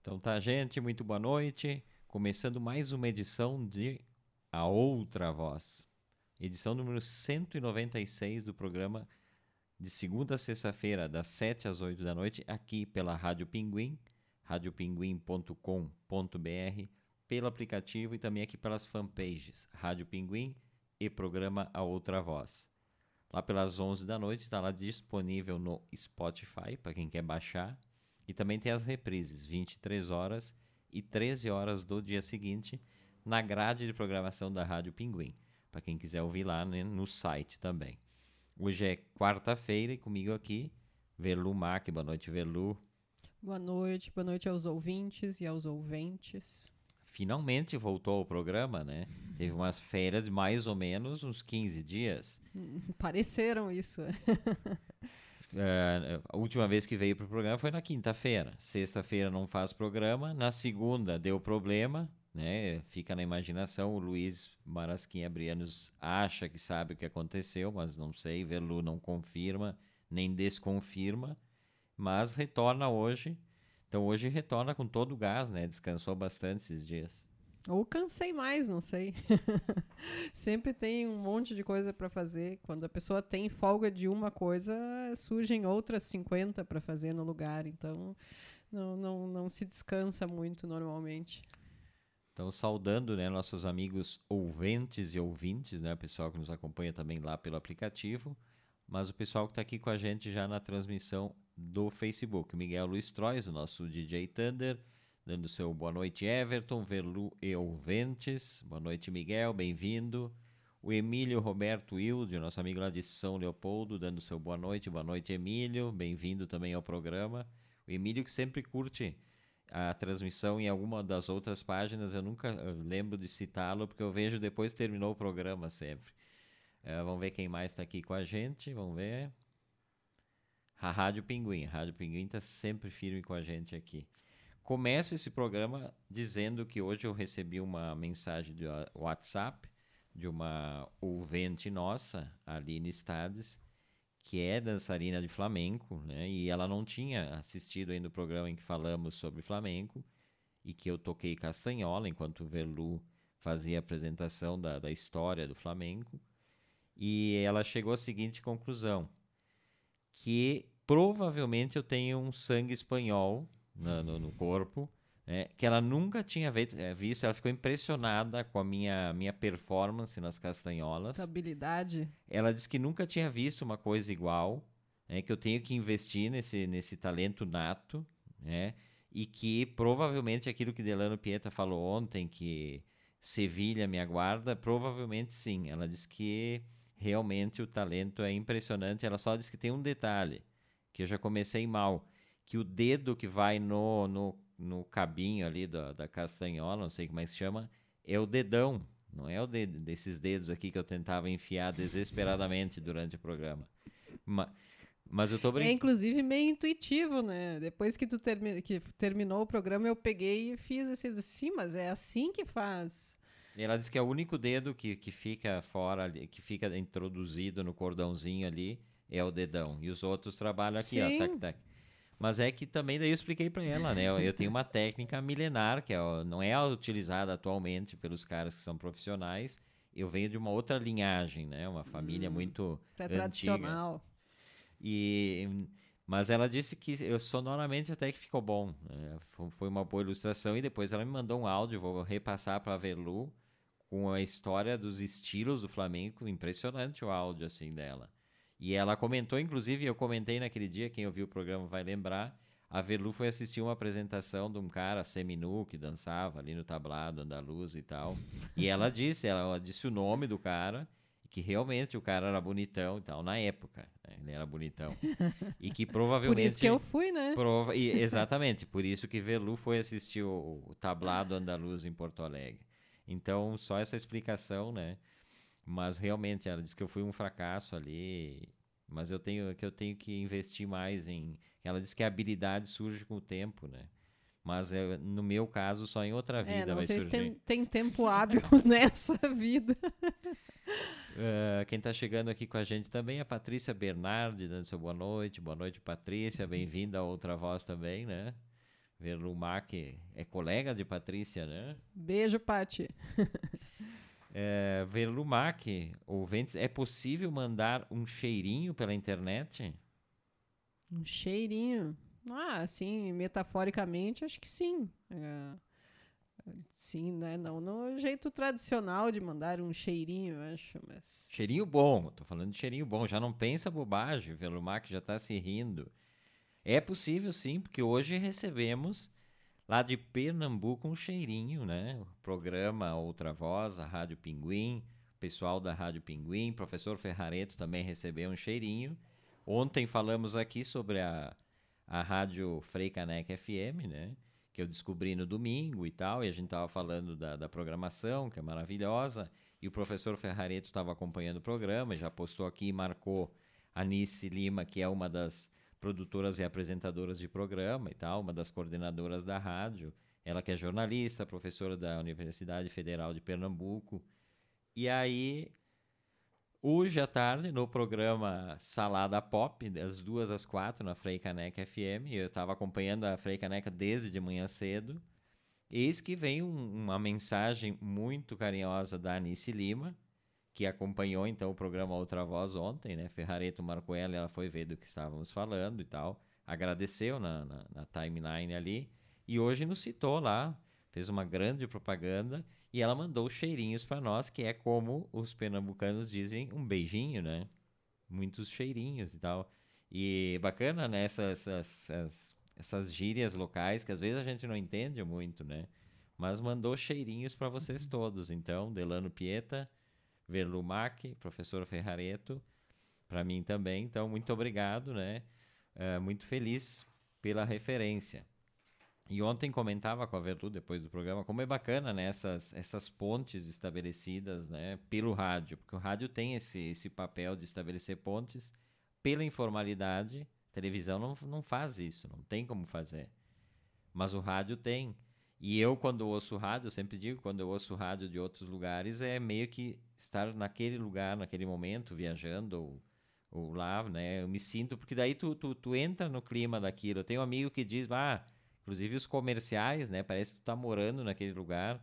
Então tá, gente, muito boa noite. Começando mais uma edição de A Outra Voz. Edição número 196 do programa de segunda a sexta-feira, das 7 às 8 da noite, aqui pela Rádio Pinguim, radiopinguim.com.br, pelo aplicativo e também aqui pelas fanpages Rádio Pinguim e programa A Outra Voz. Lá pelas 11 da noite está lá disponível no Spotify para quem quer baixar e também tem as reprises, 23 horas e 13 horas do dia seguinte, na grade de programação da Rádio Pinguim, para quem quiser ouvir lá né, no site também. Hoje é quarta-feira e comigo aqui, Velu Mac. Boa noite, Velu. Boa noite, boa noite aos ouvintes e aos ouventes. Finalmente voltou ao programa, né? Teve umas férias de mais ou menos uns 15 dias. Pareceram isso. Uh, a última vez que veio para o programa foi na quinta-feira. Sexta-feira não faz programa. Na segunda deu problema, né? Fica na imaginação. O Luiz Marasquim Abrianos acha que sabe o que aconteceu, mas não sei. Velu não confirma nem desconfirma, mas retorna hoje. Então hoje retorna com todo o gás, né? Descansou bastante esses dias. Ou cansei mais, não sei. Sempre tem um monte de coisa para fazer. Quando a pessoa tem folga de uma coisa, surgem outras 50 para fazer no lugar. Então, não, não, não se descansa muito normalmente. Então, saudando né, nossos amigos ouvintes e ouvintes, né, pessoal que nos acompanha também lá pelo aplicativo, mas o pessoal que está aqui com a gente já na transmissão do Facebook. Miguel Luiz Trois, o nosso DJ Thunder dando seu boa noite, Everton, Verlu e Ouventes. Boa noite, Miguel, bem-vindo. O Emílio Roberto Wilde, nosso amigo lá de São Leopoldo, dando seu boa noite. Boa noite, Emílio, bem-vindo também ao programa. O Emílio que sempre curte a transmissão em alguma das outras páginas, eu nunca lembro de citá-lo, porque eu vejo depois que terminou o programa sempre. Uh, vamos ver quem mais está aqui com a gente, vamos ver. A Rádio Pinguim, a Rádio Pinguim está sempre firme com a gente aqui. Começo esse programa dizendo que hoje eu recebi uma mensagem do WhatsApp de uma ouvinte nossa, Aline Stades, que é dançarina de flamenco, né? E ela não tinha assistido ainda o programa em que falamos sobre flamenco e que eu toquei castanhola enquanto o Verlu fazia a apresentação da, da história do flamenco. E ela chegou à seguinte conclusão: que provavelmente eu tenho um sangue espanhol no, no, no corpo, né, que ela nunca tinha é, visto. Ela ficou impressionada com a minha, minha performance nas castanholas. Habilidade. Ela disse que nunca tinha visto uma coisa igual, né, que eu tenho que investir nesse, nesse talento nato, né, e que provavelmente aquilo que Delano Pieta falou ontem, que Sevilha me aguarda, provavelmente sim. Ela disse que realmente o talento é impressionante. Ela só disse que tem um detalhe, que eu já comecei mal que o dedo que vai no, no, no cabinho ali da, da castanhola, não sei como é que se chama, é o dedão. Não é o dedo, desses dedos aqui que eu tentava enfiar desesperadamente durante o programa. Mas, mas eu tô brincando. É inclusive meio intuitivo, né? Depois que tu termi que terminou o programa, eu peguei e fiz assim, sim, mas é assim que faz. Ela disse que é o único dedo que, que fica fora, que fica introduzido no cordãozinho ali, é o dedão. E os outros trabalham aqui, Sim. ó, tac, tac. Mas é que também daí eu expliquei para ela, né? Eu, eu, tenho uma técnica milenar que é, não é utilizada atualmente pelos caras que são profissionais. Eu venho de uma outra linhagem, né? Uma família hum, muito é antiga. tradicional. E mas ela disse que eu sonoramente até que ficou bom. Né? Foi uma boa ilustração e depois ela me mandou um áudio, vou repassar para a Verlu com a história dos estilos do flamenco, impressionante o áudio assim dela. E ela comentou, inclusive, eu comentei naquele dia, quem ouviu o programa vai lembrar, a Verlu foi assistir uma apresentação de um cara seminu que dançava ali no tablado andaluz e tal. E ela disse, ela disse o nome do cara, que realmente o cara era bonitão e tal, na época. Né? Ele era bonitão. E que provavelmente. Por isso que eu fui, né? Prova, e, exatamente, por isso que Verlu foi assistir o, o tablado andaluz em Porto Alegre. Então, só essa explicação, né? Mas realmente ela disse que eu fui um fracasso ali, mas eu tenho que eu tenho que investir mais em. Ela disse que a habilidade surge com o tempo, né? Mas é, no meu caso, só em outra é, vida é, não vai sei surgir. Se tem, tem tempo hábil nessa vida. Uh, quem está chegando aqui com a gente também é a Patrícia Bernardi, dando seu boa noite. Boa noite, Patrícia. Bem-vinda a outra voz também, né? Verlumar, que é colega de Patrícia, né? Beijo, Pati. é, Verlumac, ouvintes, é possível mandar um cheirinho pela internet? Um cheirinho? Ah, sim, metaforicamente, acho que sim. É, sim, né? Não no jeito tradicional de mandar um cheirinho, acho, mas... Cheirinho bom, tô falando de cheirinho bom. Já não pensa bobagem, Verlumac já está se rindo. É possível sim, porque hoje recebemos lá de Pernambuco um cheirinho, né? O programa Outra Voz, a Rádio Pinguim, pessoal da Rádio Pinguim, professor Ferrareto também recebeu um cheirinho. Ontem falamos aqui sobre a, a Rádio Frei Caneca FM, né? Que eu descobri no domingo e tal, e a gente estava falando da, da programação, que é maravilhosa, e o professor Ferrareto estava acompanhando o programa, já postou aqui e marcou a Nice Lima, que é uma das produtoras e apresentadoras de programa e tal, uma das coordenadoras da rádio. Ela que é jornalista, professora da Universidade Federal de Pernambuco. E aí, hoje à tarde, no programa Salada Pop, das duas às quatro, na Frei Caneca FM, eu estava acompanhando a Frei Caneca desde de manhã cedo. Eis que vem um, uma mensagem muito carinhosa da Anice Lima, que acompanhou então o programa Outra Voz ontem, né? Ferrareto marcou ela, ela foi ver do que estávamos falando e tal, agradeceu na, na, na timeline ali e hoje nos citou lá, fez uma grande propaganda e ela mandou cheirinhos para nós, que é como os pernambucanos dizem um beijinho, né? Muitos cheirinhos e tal. E bacana, né? Essas, essas, essas gírias locais que às vezes a gente não entende muito, né? Mas mandou cheirinhos para vocês todos. Então, Delano Pieta, Verlumac, professor Ferrareto, para mim também. Então, muito obrigado, né? É, muito feliz pela referência. E ontem comentava com a Verlu, depois do programa, como é bacana né, essas, essas pontes estabelecidas né, pelo rádio, porque o rádio tem esse, esse papel de estabelecer pontes pela informalidade. Televisão não, não faz isso, não tem como fazer. Mas o rádio tem. E eu, quando ouço rádio, eu sempre digo, quando eu ouço rádio de outros lugares, é meio que estar naquele lugar, naquele momento, viajando ou, ou lá, né? Eu me sinto, porque daí tu, tu, tu entra no clima daquilo. Eu tenho um amigo que diz, ah, inclusive os comerciais, né? Parece que tu tá morando naquele lugar.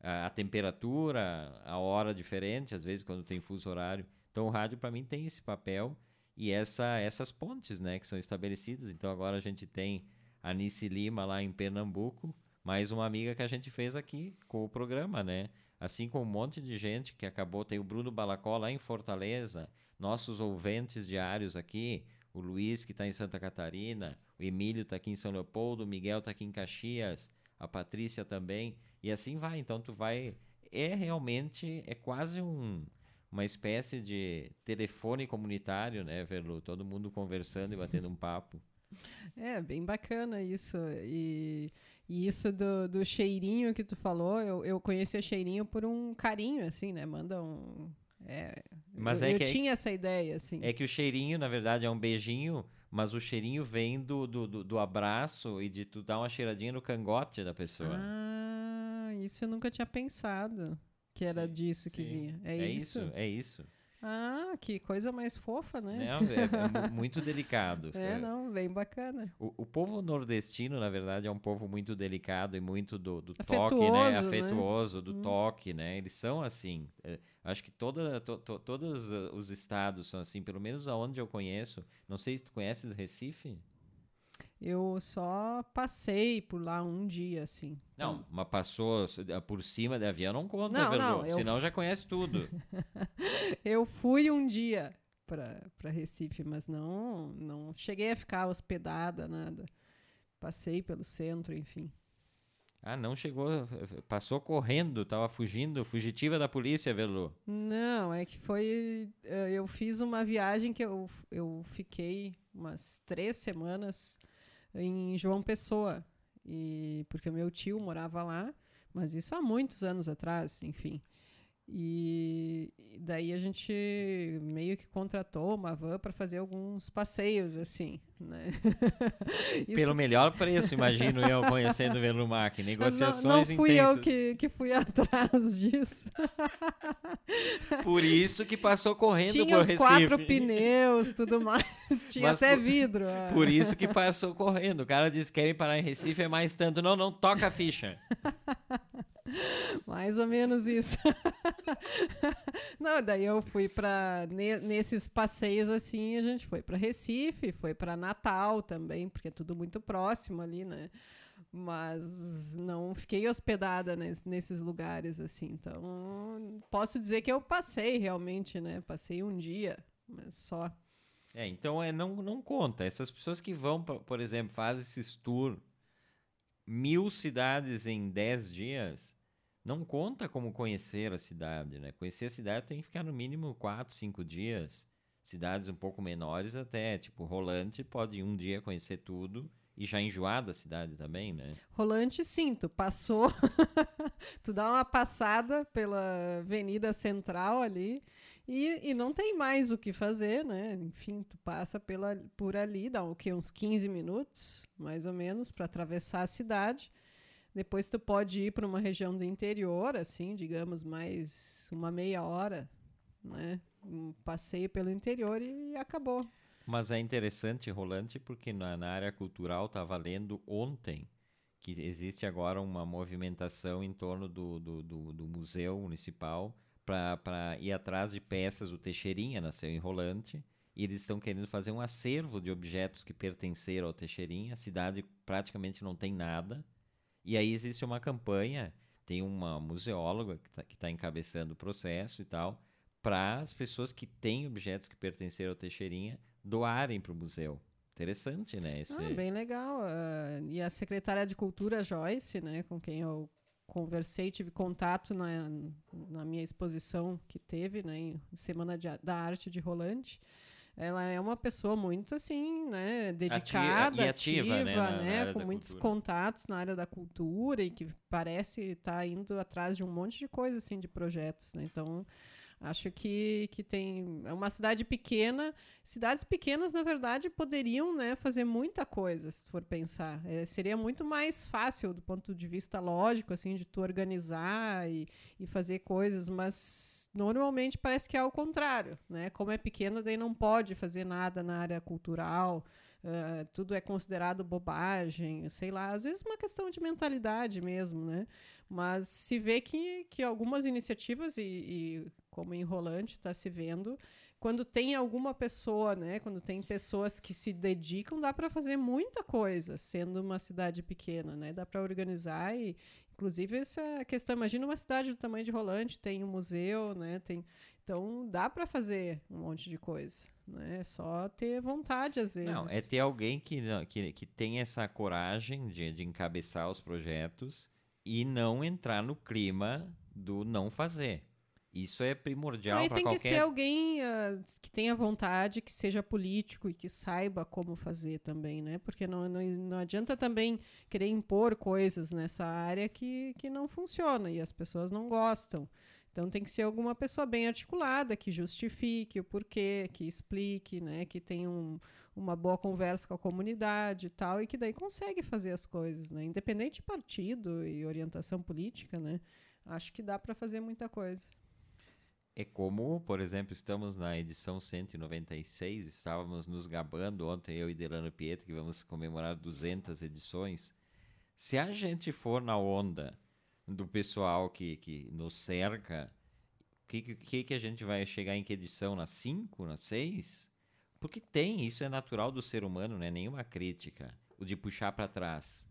A, a temperatura, a hora diferente, às vezes quando tem fuso horário. Então o rádio para mim tem esse papel e essa, essas pontes, né, que são estabelecidas. Então agora a gente tem a Nice Lima lá em Pernambuco, mais uma amiga que a gente fez aqui com o programa, né? Assim como um monte de gente que acabou, tem o Bruno Balacó lá em Fortaleza, nossos ouvintes diários aqui, o Luiz que está em Santa Catarina, o Emílio está aqui em São Leopoldo, o Miguel está aqui em Caxias, a Patrícia também, e assim vai. Então tu vai, é realmente, é quase um, uma espécie de telefone comunitário, né, Verlu? Todo mundo conversando e batendo um papo. É, bem bacana isso. E e isso do, do cheirinho que tu falou, eu, eu conheci o cheirinho por um carinho, assim, né? Manda um. É, mas eu, é eu que tinha é, essa ideia, assim. É que o cheirinho, na verdade, é um beijinho, mas o cheirinho vem do, do, do, do abraço e de tu dar uma cheiradinha no cangote da pessoa. Ah, isso eu nunca tinha pensado. Que era sim, disso que sim. vinha. É, é isso? isso? É isso. Ah, que coisa mais fofa, né? Não, é, é muito delicado. É, não, bem bacana. O, o, povo nordestino, na verdade, é um povo muito delicado e muito do, do toque, né? Afetuoso, né? do hum. toque, né? Eles são assim. É, acho que toda, to, to, todos os estados são assim, pelo menos aonde eu conheço. Não sei se tu conheces Recife? Eu só passei por lá um dia, assim. Não, mas passou por cima de avião não conta, não, não eu... senão já conhece tudo. eu fui um dia para Recife, mas não, não cheguei a ficar hospedada, nada. Passei pelo centro, enfim. Ah, não chegou, passou correndo, estava fugindo, fugitiva da polícia, Velu. Não, é que foi, eh, eu fiz uma viagem que eu, eu fiquei umas três semanas em João Pessoa. E porque meu tio morava lá, mas isso há muitos anos atrás, enfim. E daí a gente meio que contratou uma van para fazer alguns passeios, assim, né? Pelo melhor preço, imagino eu, conhecendo o Velumac. Negociações não, não fui intensas. eu que, que fui atrás disso. Por isso que passou correndo Tinha por os Recife. quatro pneus, tudo mais. Tinha Mas até por- vidro. ah. Por isso que passou correndo. O cara disse que querem parar em Recife é mais tanto. Não, não, toca a ficha. Mais ou menos isso. Não, daí eu fui para nesses passeios assim, a gente foi para Recife, foi para Natal também, porque é tudo muito próximo ali, né? Mas não fiquei hospedada nes- nesses lugares assim. Então, posso dizer que eu passei realmente, né? Passei um dia, mas só. É, então é, não, não conta. Essas pessoas que vão, por por exemplo, fazem esses tour mil cidades em dez dias, não conta como conhecer a cidade, né? Conhecer a cidade tem que ficar no mínimo quatro, cinco dias. Cidades um pouco menores até, tipo Rolante, pode um dia conhecer tudo e já enjoar da cidade também, né? Rolante, sim, tu passou, tu dá uma passada pela Avenida Central ali e, e não tem mais o que fazer, né? Enfim, tu passa pela, por ali, dá o quê? Uns 15 minutos, mais ou menos, para atravessar a cidade. Depois tu pode ir para uma região do interior, assim, digamos, mais uma meia hora, né? Um passeio pelo interior e acabou. Mas é interessante, Rolante, porque na, na área cultural estava lendo ontem que existe agora uma movimentação em torno do, do, do, do Museu Municipal para ir atrás de peças. O Teixeirinha nasceu em Rolante e eles estão querendo fazer um acervo de objetos que pertenceram ao Teixeirinha. A cidade praticamente não tem nada. E aí existe uma campanha, tem uma museóloga que está tá encabeçando o processo e tal, para as pessoas que têm objetos que pertenceram ao Teixeirinha doarem para o museu. Interessante, né? Esse... Ah, bem legal. ah, e a secretária de Cultura, Joyce, né, com quem eu conversei, tive contato na, na minha exposição que teve, né, em Semana de da Arte de Rolante. Ela é uma pessoa muito assim, né, dedicada, e ativa, né, na- na né, com muitos cultura. contatos na área da cultura e que parece estar indo atrás de um monte de coisa assim de projetos, né? Então, acho que, que tem é uma cidade pequena cidades pequenas, na verdade, poderiam né, fazer muita coisa, se for pensar. É, seria muito mais fácil do ponto de vista lógico, assim, de tu organizar e, e fazer coisas, mas normalmente parece que é ao contrário, né? Como é pequena, daí não pode fazer nada na área cultural, eh, tudo é considerado bobagem, sei lá, às vezes uma questão de mentalidade mesmo, né? Mas se vê que, que algumas iniciativas, e, e como em Rolante está se vendo, quando tem alguma pessoa, né, quando tem pessoas que se dedicam, dá para fazer muita coisa, sendo uma cidade pequena, né? Dá para organizar e inclusive essa questão, imagina uma cidade do tamanho de Rolante, tem um museu, né, tem então dá para fazer um monte de coisa, né? É só ter vontade às vezes. Não, é ter alguém que, não- que, que tem essa coragem de, de encabeçar os projetos e não entrar no clima do não fazer. Isso é primordial para tem que qualquer ser alguém ah, que tenha vontade, que seja político e que saiba como fazer também, né? Porque não, não, não adianta também querer impor coisas nessa área que, que não funciona e as pessoas não gostam. Então tem que ser alguma pessoa bem articulada, que justifique o porquê, que explique, né? Que tenha um, uma boa conversa com a comunidade e tal, e que daí consegue fazer as coisas, né? Independente de partido e orientação política, né? Acho que dá para fazer muita coisa. É como, por exemplo, estamos na edição 196, estávamos nos gabando ontem, eu e Delano Pietro, que vamos comemorar 200 edições. Se a gente for na onda do pessoal que, que nos cerca, o que, que, que a gente vai chegar em que edição? Na 5, na 6? Porque tem, isso é natural do ser humano, não é nenhuma crítica, o de puxar para trás.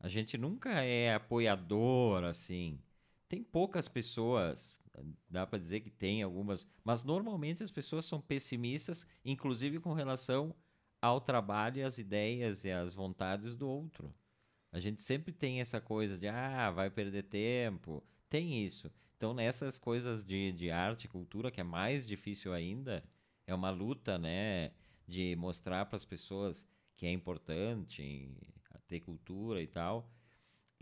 A gente nunca é apoiador, assim. Tem poucas pessoas, dá para dizer que tem algumas, mas normalmente as pessoas são pessimistas, inclusive com relação ao trabalho às ideias e às vontades do outro. A gente sempre tem essa coisa de, ah, vai perder tempo. Tem isso. Então, nessas coisas de, de arte e cultura, que é mais difícil ainda, é uma luta, né, de mostrar para as pessoas que é importante ter cultura e tal.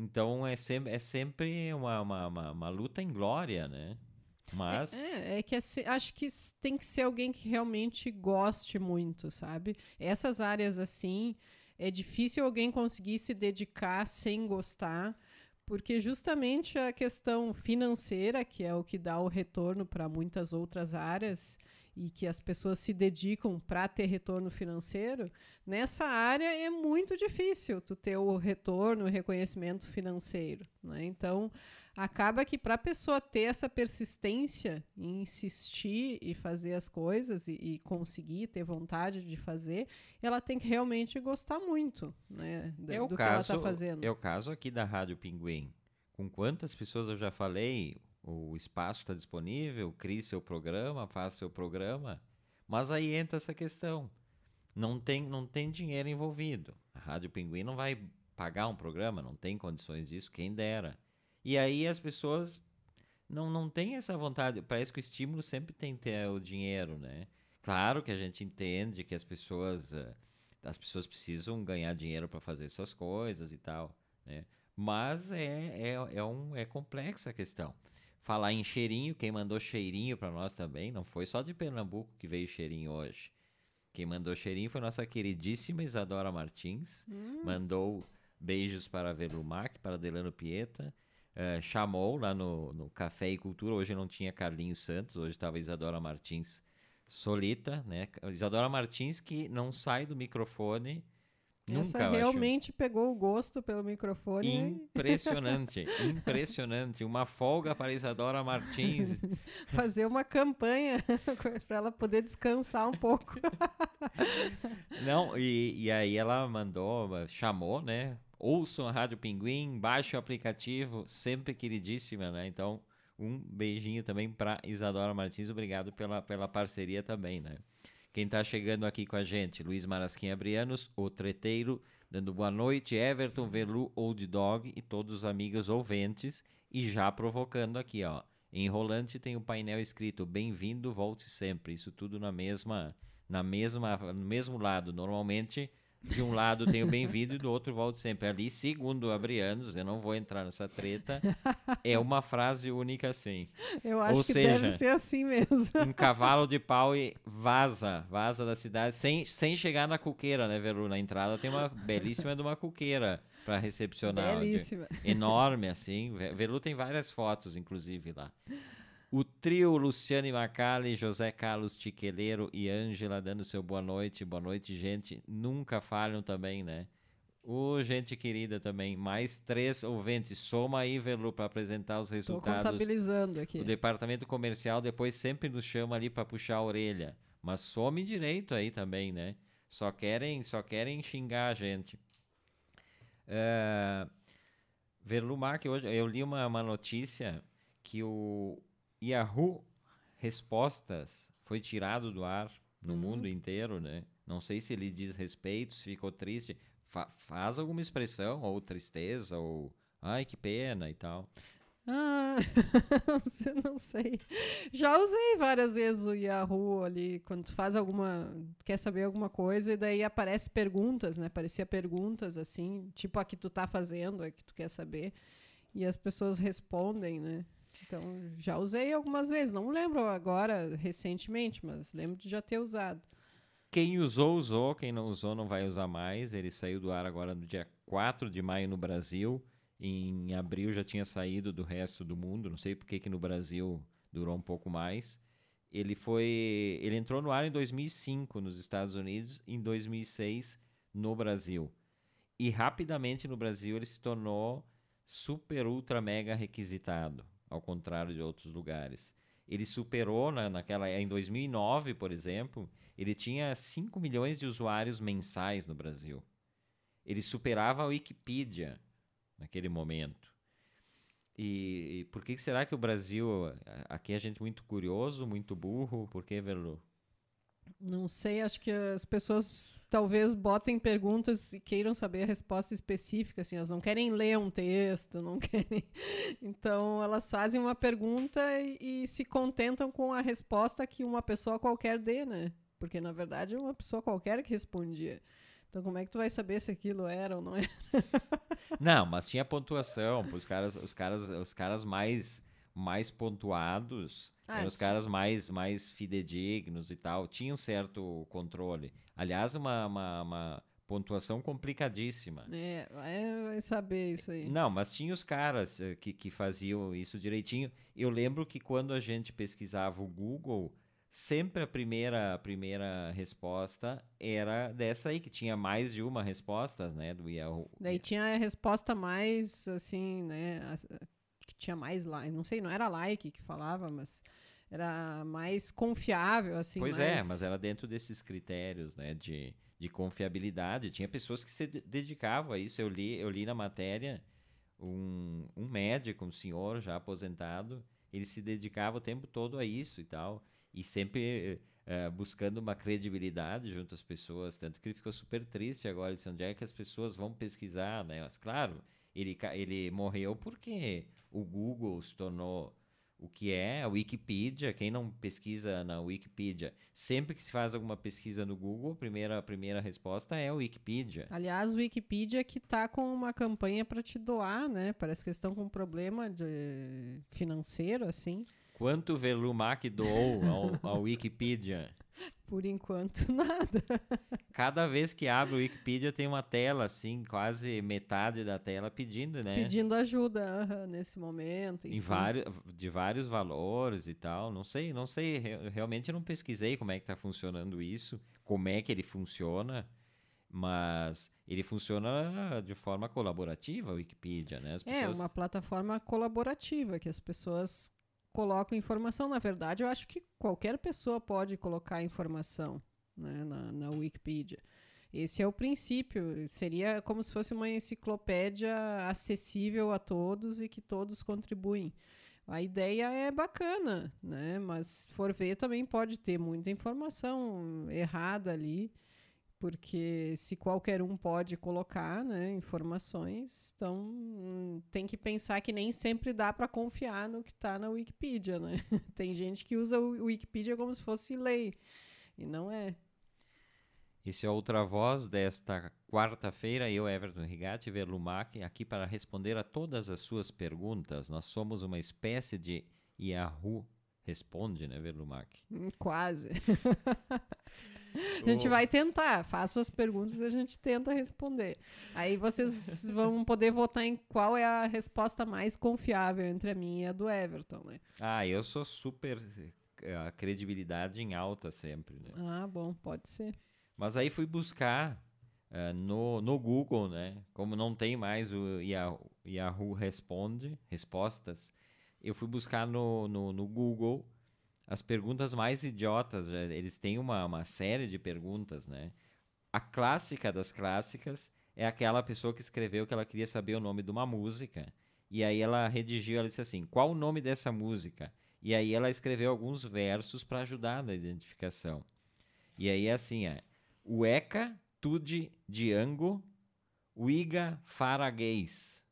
Então, é sempre, é sempre uma, uma, uma, uma luta em glória, né? Mas. É, é que assim, acho que tem que ser alguém que realmente goste muito, sabe? Essas áreas assim, é difícil alguém conseguir se dedicar sem gostar, porque justamente a questão financeira, que é o que dá o retorno para muitas outras áreas, e que as pessoas se dedicam para ter retorno financeiro, nessa área é muito difícil tu ter o retorno, o reconhecimento financeiro. Né? Então, acaba que para a pessoa ter essa persistência em insistir e fazer as coisas e, e, conseguir ter vontade de fazer, ela tem que realmente gostar muito né, do, é o do caso, que ela está fazendo. É o caso aqui da Rádio Pinguim. Com quantas pessoas eu já falei, o espaço está disponível, crie seu programa, faça seu programa, mas aí entra essa questão. Não tem, não tem dinheiro envolvido. A Rádio Pinguim não vai pagar um programa, não tem condições disso, quem dera. E aí as pessoas não, não têm essa vontade. Parece que o estímulo sempre tem que ter o dinheiro, né? Claro que a gente entende que as pessoas, eh, as pessoas precisam ganhar dinheiro para fazer suas coisas e tal, né? Mas é, é, é, um, é complexa a questão. Falar em cheirinho, quem mandou cheirinho para nós também, não foi só de Pernambuco que veio cheirinho hoje. Quem mandou cheirinho foi nossa queridíssima Isadora Martins. Hum. Mandou beijos para Velumac, para Delano Pieta. Uh, chamou lá no, no Café e Cultura. Hoje não tinha Carlinhos Santos, hoje estava Isadora Martins solita, né? Isadora Martins que não sai do microfone essa Nunca, realmente pegou o gosto pelo microfone. Impressionante, impressionante. Uma folga para Isadora Martins. Fazer uma campanha para ela poder descansar um pouco. Não, e, e aí ela mandou, chamou, né? Ouçam a Rádio Pinguim, baixe o aplicativo, sempre queridíssima, né? Então, um beijinho também para Isadora Martins, obrigado pela, pela parceria também, né? Quem está chegando aqui com a gente, Luiz Marasquim Abrianos, o treteiro, dando boa noite, Everton Velu, Old Dog e todos os amigos ouvintes. E já provocando aqui, ó. Em Rolante tem o um painel escrito Bem-vindo, volte sempre. Isso tudo na mesma, na mesma, no mesmo lado. Normalmente de um lado tem o bem-vindo e do outro volto sempre. Ali, segundo Abrianos, eu não vou entrar nessa treta, é uma frase única assim. Eu acho Ou que seja, deve ser assim mesmo. Um cavalo de pau e vaza, vaza da cidade, sem, sem chegar na cuqueira, né, Veru? Na entrada tem uma belíssima de uma cuqueira para recepcionar. Belíssima. Enorme, assim. Veru tem várias fotos, inclusive, lá. O trio Luciane Macali, José Carlos Tiqueleiro e Ângela dando seu boa noite. Boa noite, gente. Nunca falham também, né? Ô, oh, gente querida também. Mais três ouvintes. Soma aí, Velu, para apresentar os resultados. Tô contabilizando aqui. O departamento comercial depois sempre nos chama ali para puxar a orelha. Mas some direito aí também, né? Só querem, só querem xingar a gente. Uh, Verlumac, hoje eu li uma, uma notícia que o, Yahoo Respostas foi tirado do ar no uhum. mundo inteiro, né? Não sei se ele diz respeito, se ficou triste. Fa faz alguma expressão, ou tristeza, ou ai que pena e tal. Ah, não sei. Já usei várias vezes o Yahoo ali, quando tu faz alguma. quer saber alguma coisa, e daí aparece perguntas, né? Aparecia perguntas assim, tipo a que tu tá fazendo, a que tu quer saber. E as pessoas respondem, né? Então, já usei algumas vezes. Não lembro agora, recentemente, mas lembro de já ter usado. Quem usou, usou. Quem não usou, não vai usar mais. Ele saiu do ar agora no dia 4 de maio no Brasil. Em abril já tinha saído do resto do mundo. Não sei por que, que no Brasil durou um pouco mais. Ele foi, ele entrou no ar em 2005 nos Estados Unidos, em 2006 no Brasil. E rapidamente no Brasil ele se tornou super ultra mega requisitado ao contrário de outros lugares. Ele superou na, naquela em 2009, por exemplo, ele tinha 5 milhões de usuários mensais no Brasil. Ele superava a Wikipedia naquele momento. E, e por que será que o Brasil aqui a gente é muito curioso, muito burro? Por que, Verlu? Não sei, acho que as pessoas talvez botem perguntas e queiram saber a resposta específica, assim, elas não querem ler um texto, não querem. Então, elas fazem uma pergunta e, e se contentam com a resposta que uma pessoa qualquer dê, né? Porque na verdade é uma pessoa qualquer que respondia. Então, como é que tu vai saber se aquilo era ou não era? não, mas tinha pontuação, os caras, os caras, os caras mais mais pontuados, Ah, os caras mais, mais fidedignos e tal, tinham certo controle. Aliás, uma, uma, uma pontuação complicadíssima. É, vai, vai saber isso aí. Não, mas tinha os caras eh, que, que faziam isso direitinho. Eu lembro que quando a gente pesquisava o Google, sempre a primeira, a primeira resposta era dessa aí, que tinha mais de uma resposta, né, do Yahoo. Daí tinha a resposta mais, assim, né? Que tinha mais like. Não sei, não era like que falava, mas era mais confiável, assim. Pois é, mais- mas era dentro desses critérios, né, de, de confiabilidade. Tinha pessoas que se de- dedicavam a isso. Eu li, eu li na matéria um, um médico, um senhor já aposentado, ele se dedicava o tempo todo a isso e tal, e sempre eh, buscando uma credibilidade junto às pessoas, tanto que ele ficou super triste agora, ele disse, onde é que as pessoas vão pesquisar, né? Mas claro, ele, ele morreu porque o Google se tornou o que é a Wikipedia, quem não pesquisa na Wikipedia, sempre que se faz alguma pesquisa no Google, a primeira, a primeira resposta é a Wikipedia. Aliás, Wikipedia que tá com uma campanha para te doar, né? Parece que eles estão com um problema de financeiro, assim. Quanto Velumac doou ao, ao Wikipedia? Por enquanto, nada. Cada vez que abre o Wikipedia tem uma tela, assim, quase metade da tela pedindo, né? Pedindo ajuda aham, nesse momento. Em vários, de vários valores e tal. Não sei, não sei. re- Realmente não pesquisei como é que está funcionando isso, como é que ele funciona, mas ele funciona de forma colaborativa, o Wikipedia, né? É, pessoas- uma plataforma colaborativa que as pessoas colocam informação. Na verdade, eu acho que qualquer pessoa pode colocar informação né, na, na Wikipedia. Esse é o princípio. Seria como se fosse uma enciclopédia acessível a todos e que todos contribuem. A ideia é bacana, né? Mas se for ver, também pode ter muita informação errada ali porque se qualquer um pode colocar né, informações, então hum, tem que pensar que nem sempre dá para confiar no que está na Wikipedia, né? tem gente que usa o Wikipedia como se fosse lei, e não é. Esse é outra voz desta quarta-feira, eu, Everton Rigatti, Verlumac, aqui para responder a todas as suas perguntas. Nós somos uma espécie de Yahoo Responde, né, Verlumac? Hum, Quase. A gente vai tentar, faça as perguntas e a gente tenta responder. Aí vocês vão poder votar em qual é a resposta mais confiável entre a minha e a do Everton, né? Ah, eu sou super. eh, A credibilidade em alta sempre, né? Ah, bom, pode ser. Mas aí fui buscar eh, no, no Google, né? Como não tem mais o Yahoo, Yahoo Responde, respostas, eu fui buscar no, no, no Google as perguntas mais idiotas. já. Eles têm uma, uma série de perguntas, né? A clássica das clássicas é aquela pessoa que escreveu que ela queria saber o nome de uma música. E aí ela redigiu, ela disse assim: qual o nome dessa música? E aí ela escreveu alguns versos para ajudar na identificação. E aí é assim, é. Ueca, tude, diango, uiga, faraguês.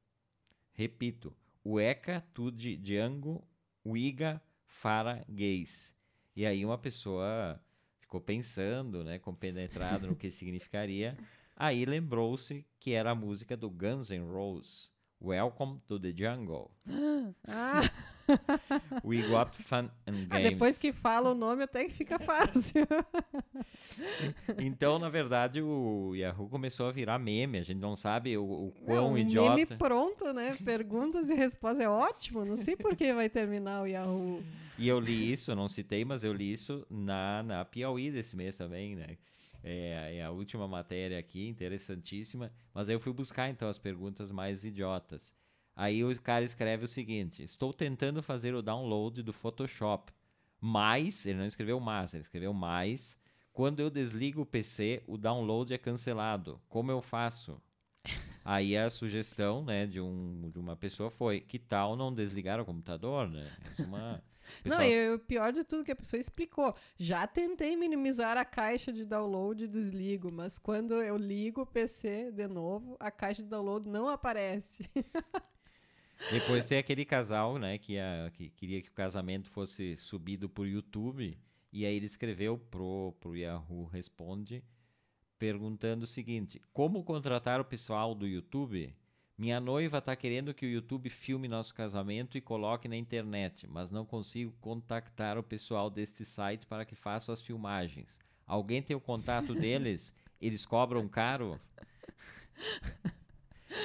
Repito. Ueca, tude, diango, uiga, faraguês. E aí uma pessoa ficou pensando, né, compenetrado no que significaria. Aí lembrou-se que era a música do Guns N' Roses. Welcome to the Jungle. Ah, We got fun and games. ah, depois que fala o nome até que fica fácil. Então, na verdade, o Yahoo começou a virar meme. A gente não sabe o, o quão um idiota. meme pronto, né? Perguntas e respostas. É ótimo. Não sei por que vai terminar o Yahoo. E eu li isso, não citei, mas eu li isso na, na Piauí desse mês também, né? É, é a última matéria aqui, interessantíssima. Mas aí eu fui buscar, então, as perguntas mais idiotas. Aí o cara escreve o seguinte: Estou tentando fazer o download do Photoshop. Mas, ele não escreveu mas, ele escreveu mais. Quando eu desligo o PC, o download é cancelado. Como eu faço? Aí a sugestão, né, de, um, de uma pessoa foi: que tal não desligar o computador, né? Essa é uma. Não, pessoal- e o pior de tudo que a pessoa explicou. Já tentei minimizar a caixa de download e desligo, mas quando eu ligo o PC de novo, a caixa de download não aparece. Depois tem aquele casal, né, que, ia- que queria que o casamento fosse subido por YouTube. E aí ele escreveu pro, pro Yahoo Responde perguntando o seguinte: Como contratar o pessoal do YouTube Minha noiva tá querendo que o YouTube filme nosso casamento e coloque na internet, mas não consigo contactar o pessoal deste site para que faça as filmagens. Alguém tem o contato deles? Eles cobram caro?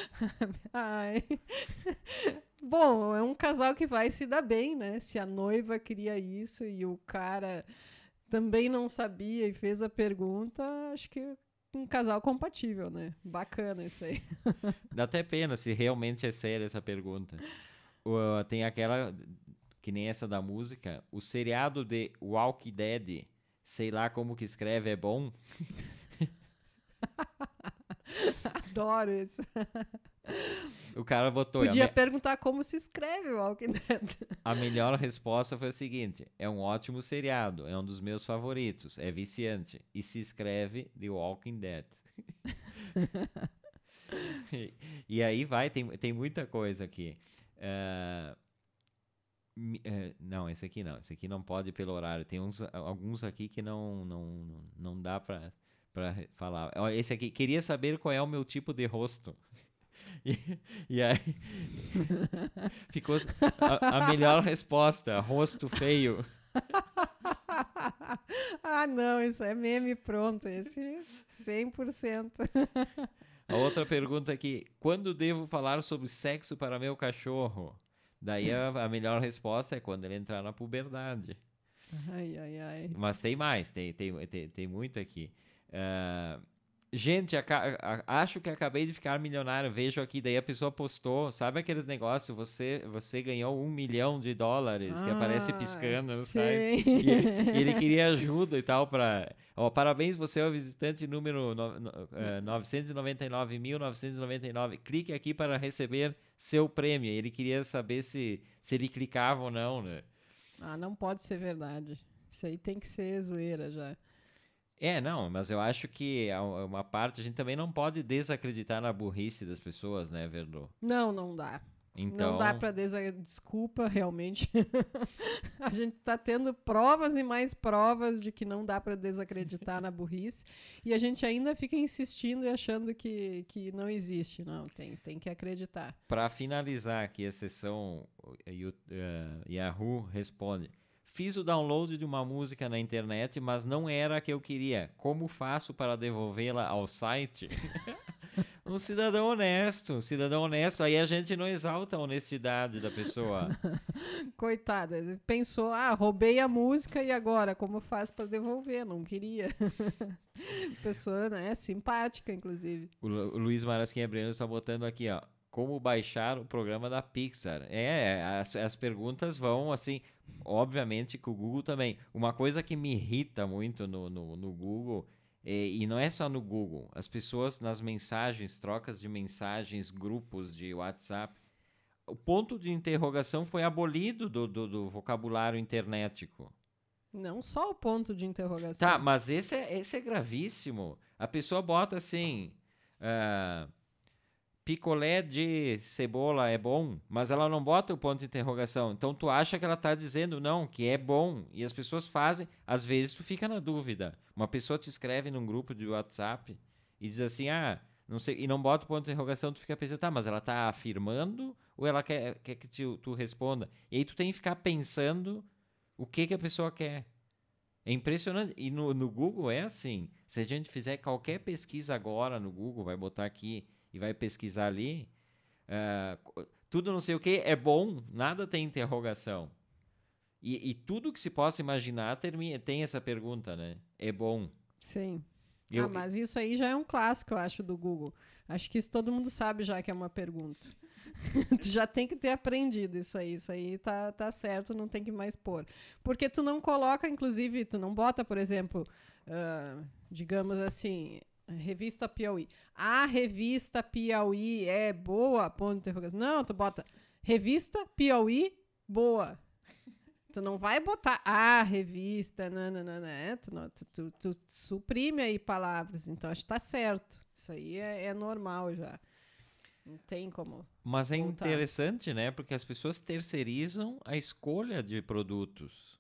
Ai. Bom, é um casal que vai se dar bem, né? Se a noiva queria isso e o cara também não sabia e fez a pergunta, acho que um casal compatível, né? Bacana isso aí. Dá até pena se realmente é séria essa pergunta. Uh, tem aquela, que nem essa da música, o seriado de Walk Dead, sei lá como que escreve, é bom? Adoro isso. O cara botou. Podia me... perguntar como se escreve o Walking Dead. A melhor resposta foi a seguinte: é um ótimo seriado, é um dos meus favoritos, é viciante e se escreve The Walking Dead. e, e, aí vai, tem, tem muita coisa aqui. Uh, uh, não, esse aqui não, esse aqui não pode pelo horário. Tem uns, alguns aqui que não, não, não dá para para falar. Esse aqui, queria saber qual é o meu tipo de rosto. E, e aí ficou a, a, melhor resposta, rosto feio. ah, não, isso é meme pronto, esse 100%. a outra pergunta aqui, quando devo falar sobre sexo para meu cachorro? Daí a, a melhor resposta é quando ele entrar na puberdade. Ai, ai, ai. Mas tem mais, tem, tem, tem, tem muito aqui. Uh, gente, acho que acabei de ficar milionário. Vejo aqui, daí a pessoa postou, sabe aqueles negócios? Você, você ganhou um milhão de dólares ah, que aparece ah, piscando no site. E, e, ele queria ajuda e tal para. Oh, parabéns, você é o visitante número no, no, uh, eh, 999.999. Clique aqui para receber seu prêmio. Ele queria saber se, se ele clicava ou não, né? Ah, não pode ser verdade. Isso aí tem que ser zoeira já. É, não, mas eu acho que uma parte a gente também não pode desacreditar na burrice das pessoas, né, Verdô? Não, não dá. Então... Não dá para desacreditar. Desculpa, realmente. a gente está tendo provas e mais provas de que não dá para desacreditar na burrice. E a gente ainda fica insistindo e achando que, que não existe. Não, tem, tem que acreditar. Para finalizar aqui a sessão, uh, Yahoo responde. Fiz o download de uma música na internet, mas não era a que eu queria. Como faço para devolvê-la ao site? um cidadão honesto, um cidadão honesto. Aí a gente não exalta a honestidade da pessoa. Coitada, pensou, ah, roubei a música e agora como faz para devolver? Não queria. pessoa, né, simpática, inclusive. O, o Luiz Marasquinha Breno está botando aqui, ó como baixar o programa da Pixar. É, as, as perguntas vão assim, obviamente que o Google também. Uma coisa que me irrita muito no, no, no Google, é, e não é só no Google, as pessoas nas mensagens, trocas de mensagens, grupos de WhatsApp, o ponto de interrogação foi abolido do, do, do vocabulário internetico. Não só o ponto de interrogação. Tá, mas esse é, esse é gravíssimo. A pessoa bota assim. Uh, picolé de cebola é bom, mas ela não bota o ponto de interrogação. Então tu acha que ela está dizendo não, que é bom, e as pessoas fazem, às vezes tu fica na dúvida. Uma pessoa te escreve num grupo de WhatsApp e diz assim: "Ah, não sei", e não bota o ponto de interrogação, tu fica pensando: "Tá, mas ela está afirmando ou ela quer, quer que tu, tu responda?". E aí tu tem que ficar pensando o que que a pessoa quer. É impressionante. E no, no Google é assim. Se a gente fizer qualquer pesquisa agora no Google, vai botar aqui e vai pesquisar ali, uh, tudo não sei o que é bom, nada tem interrogação. E, e tudo que se possa imaginar termina, tem essa pergunta, né? É bom. Sim. Eu, ah, mas isso aí já é um clássico, eu acho, do Google. Acho que isso todo mundo sabe já que é uma pergunta. tu já tem que ter aprendido isso aí. Isso aí tá, tá certo, não tem que mais pôr. Porque tu não coloca, inclusive, tu não bota, por exemplo, uh, digamos assim, Revista Piauí. A revista Piauí é boa? Ponto de interrogação. Não, tu bota revista Piauí boa. Tu não vai botar a revista, não, não, não, não. Tu, não, tu, tu, tu, suprime aí palavras. Então acho que tá certo. Isso aí é, é normal já. Não tem como. Mas é interessante, né? Porque as pessoas terceirizam a escolha de produtos.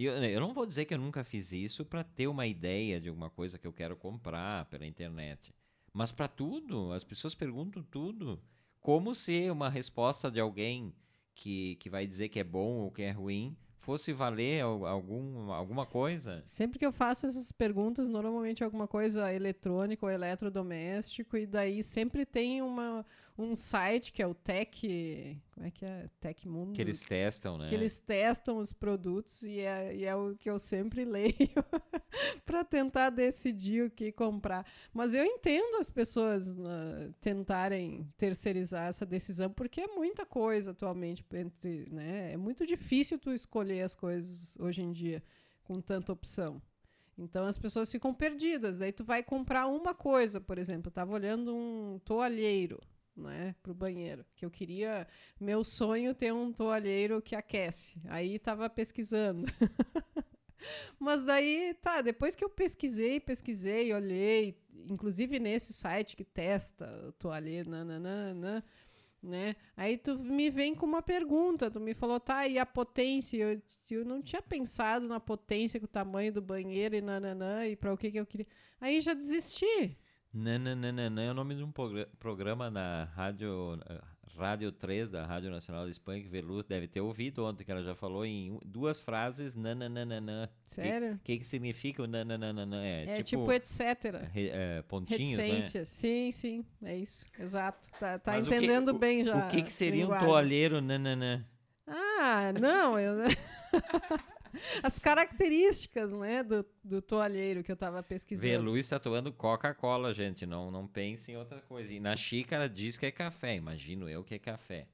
E eu, eu não vou dizer que eu nunca fiz isso para ter uma ideia de alguma coisa que eu quero comprar pela internet. Mas para tudo, as pessoas perguntam tudo. como se uma resposta de alguém que, que vai dizer que é bom ou que é ruim fosse valer algum, alguma coisa? Sempre que eu faço essas perguntas, normalmente é alguma coisa eletrônica ou eletrodoméstico, e daí sempre tem uma, um site que é o Tech. Como é que é? Tech Mundo. Que eles testam, né? Que eles testam os produtos e é, e é o que eu sempre leio para tentar decidir o que comprar. Mas eu entendo as pessoas uh, tentarem terceirizar essa decisão, porque é muita coisa atualmente. Entre, né? É muito difícil tu escolher as coisas hoje em dia com tanta opção. Então as pessoas ficam perdidas. Daí tu vai comprar uma coisa, por exemplo, eu estava olhando um toalheiro né, pro banheiro. Que eu queria, meu sonho ter um toalheiro que aquece. Aí tava pesquisando. Mas daí, tá, depois que eu pesquisei, pesquisei, olhei, inclusive nesse site que testa o toalheiro, nananana, né? Aí tu me vem com uma pergunta, tu me falou, tá, e a potência? Eu, eu não tinha pensado na potência, com o tamanho do banheiro e nananã, e para o que que eu queria. Aí já desisti. Nananana é o nome de um programa na rádio, rádio 3 da Rádio Nacional de Espanha que Velu deve ter ouvido ontem, que ela já falou em duas frases nananana. Sério? O que, que, que, significa o nananana? É, é tipo, tipo etc. É, pontinhos, né? Reticências. né? Sim, sim, é isso, exato. Tá, tá entendendo que, bem já. O que, que seria um toalheiro nananã? Ah, não, eu... as características, né, do, do toalheiro que eu estava pesquisando. Vê, Luiz está tomando Coca-Cola, gente, não, não pense em outra coisa. E na xícara diz que é café, imagino eu que é café.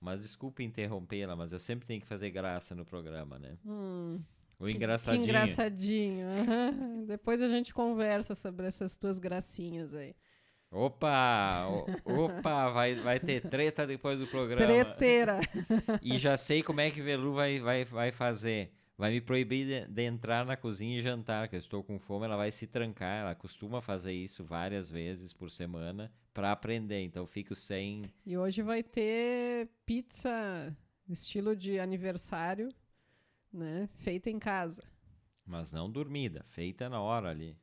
Mas desculpe interrompê-la, mas eu sempre tenho que fazer graça no programa, né? Hum, o engraçadinho. Que engraçadinho. Uhum. Depois a gente conversa sobre essas tuas gracinhas aí. Opa! Opa! Vai, vai ter treta depois do programa. Treteira! E já sei como é que Velu vai, vai, vai fazer vai me proibir de, de, entrar na cozinha e jantar, que eu estou com fome, ela vai se trancar. Ela costuma fazer isso várias vezes por semana para aprender. Então fico sem. E hoje vai ter pizza estilo de aniversário, né? Feita em casa. Mas não dormida, feita na hora ali,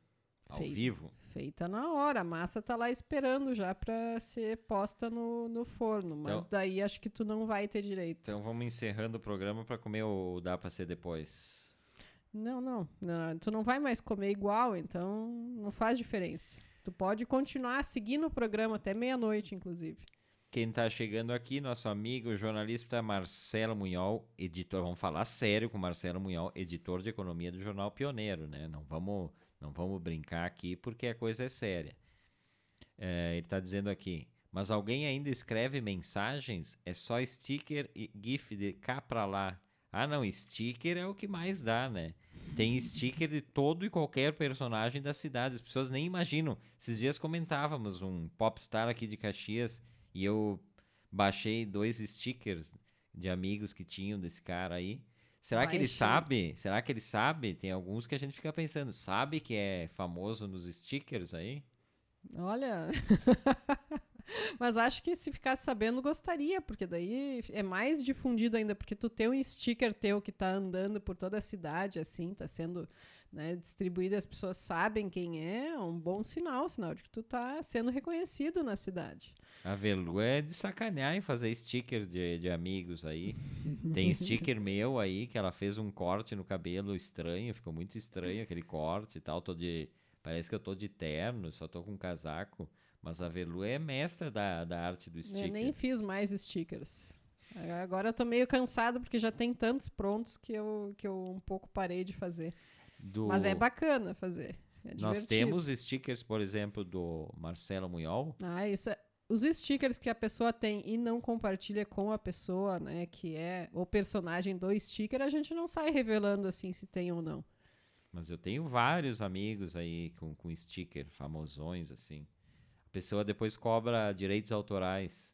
ao Feita. vivo feita na hora. A massa tá lá esperando já para ser posta no, no forno. Mas então, daí acho que tu não vai ter direito. Então vamos encerrando o programa para comer ou dá para ser depois? Não, não, não. Tu não vai mais comer igual, então não faz diferença. Tu pode continuar seguindo o programa até meia-noite, inclusive. Quem está chegando aqui, nosso amigo jornalista Marcelo Munhol, editor, vamos falar sério com Marcelo Munhol, editor de economia do jornal Pioneiro, né? Não vamos não vamos brincar aqui porque a coisa é séria. É, ele está dizendo aqui. Mas alguém ainda escreve mensagens? É só sticker e GIF de cá para lá. Ah, não, sticker é o que mais dá, né? Tem sticker de todo e qualquer personagem da cidade. As pessoas nem imaginam. Esses dias comentávamos um popstar aqui de Caxias e eu baixei dois stickers de amigos que tinham desse cara aí. Será que ele sabe? Será que ele sabe? Tem alguns que a gente fica pensando, sabe que é famoso nos stickers aí? Olha. Mas acho que se ficasse sabendo, gostaria, porque daí é mais difundido ainda, porque tu tem um sticker teu que tá andando por toda a cidade, assim, tá sendo né, distribuído, as pessoas sabem quem é, é um bom sinal, sinal de que tu tá sendo reconhecido na cidade. A Velu é de sacanear em fazer stickers de, de amigos aí. Tem sticker meu aí que ela fez um corte no cabelo estranho, ficou muito estranho aquele corte e tal. Tô de, parece que eu tô de terno, só tô com um casaco. Mas a Velu é mestra da, da arte do sticker. Eu nem fiz mais stickers. Agora eu tô meio cansado porque já tem tantos prontos que eu, que eu um pouco parei de fazer. Do... Mas é bacana fazer. É Nós temos stickers, por exemplo, do Marcelo Munhol. Ah, isso é, os stickers que a pessoa tem e não compartilha com a pessoa, né, que é o personagem do sticker, a gente não sai revelando assim se tem ou não. Mas eu tenho vários amigos aí com, com sticker, famosões assim. A pessoa depois cobra direitos autorais.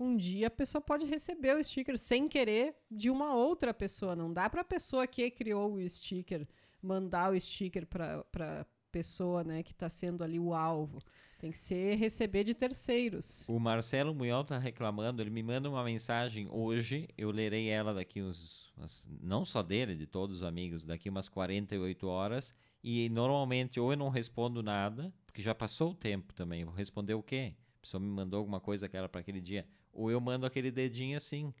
Um dia a pessoa pode receber o sticker sem querer de uma outra pessoa. Não dá para a pessoa que criou o sticker mandar o sticker para pessoa, né, que está sendo ali o alvo. Tem que ser receber de terceiros. O Marcelo Munhol está reclamando, ele me manda uma mensagem hoje, eu lerei ela daqui uns, uns, não só dele, de todos os amigos, daqui umas 48 horas, e normalmente ou eu não respondo nada, porque já passou o tempo também, vou responder o quê? pessoa me mandou alguma coisa que era para aquele dia, ou eu mando aquele dedinho assim.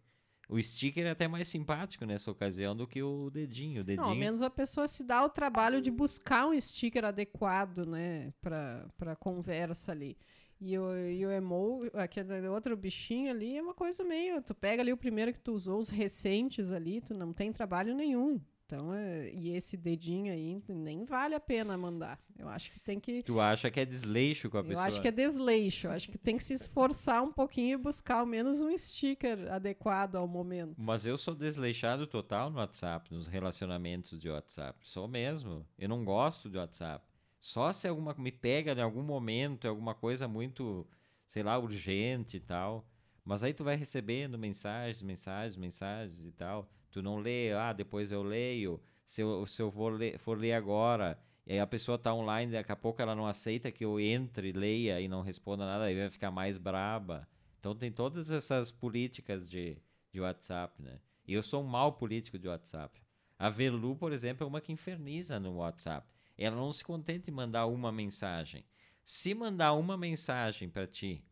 O sticker é até mais simpático nessa ocasião do que o dedinho. O dedinho... Não, ao menos a pessoa se dá o trabalho de buscar um sticker adequado, né, para para conversa ali. E o, e o emo, aquele outro bichinho ali, é uma coisa meio. Tu pega ali o primeiro que tu usou, os recentes ali, tu não tem trabalho nenhum. Então, é, e esse dedinho aí nem vale a pena mandar. Eu acho que tem que. Tu acha que é desleixo com a eu pessoa? Eu acho que é desleixo. Eu acho que tem que se esforçar um pouquinho e buscar ao menos um sticker adequado ao momento. Mas eu sou desleixado total no WhatsApp, nos relacionamentos de WhatsApp. Sou mesmo. Eu não gosto de WhatsApp. Só se alguma me pega em algum momento, é alguma coisa muito, sei lá, urgente e tal. Mas aí tu vai recebendo mensagens, mensagens, mensagens e tal. Tu não lê, ah, depois eu leio. Se eu, se eu vou ler, for ler agora, e aí a pessoa tá online, daqui a pouco ela não aceita que eu entre, leia e não responda nada, aí vai ficar mais braba. Então tem todas essas políticas de, de WhatsApp, né? E eu sou um mau político de WhatsApp. A Velu, por exemplo, é uma que inferniza no WhatsApp. Ela não se contenta em mandar uma mensagem. Se mandar uma mensagem para ti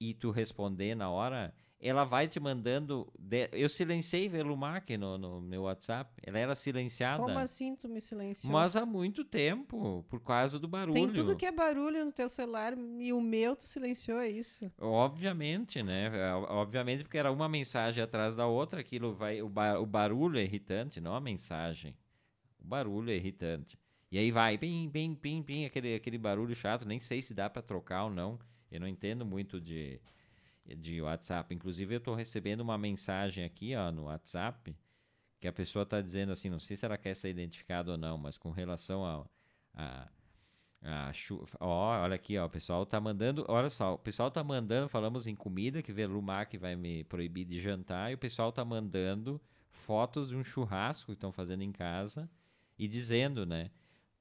e tu responder na hora, ela vai te mandando. De... Eu silenciei Velumac no, no meu WhatsApp. Ela era silenciada. Como assim tu me silenciou? Mas há muito tempo, por causa do barulho. Tem tudo que é barulho no teu celular e o meu tu silenciou, é isso? Obviamente, né? Obviamente, porque era uma mensagem atrás da outra, aquilo vai. O, bar... o barulho é irritante, não a mensagem. O barulho é irritante. E aí vai, pim, pim, pim, pim, aquele, aquele barulho chato, nem sei se dá para trocar ou não. Eu não entendo muito de, de WhatsApp. Inclusive, eu estou recebendo uma mensagem aqui ó, no WhatsApp que a pessoa está dizendo assim, não sei se ela quer ser identificada ou não, mas com relação a, a, a ó, olha aqui, ó, o pessoal tá mandando, olha só, o pessoal tá mandando, falamos em comida, que Velumac vai me proibir de jantar, e o pessoal tá mandando fotos de um churrasco que estão fazendo em casa e dizendo, né,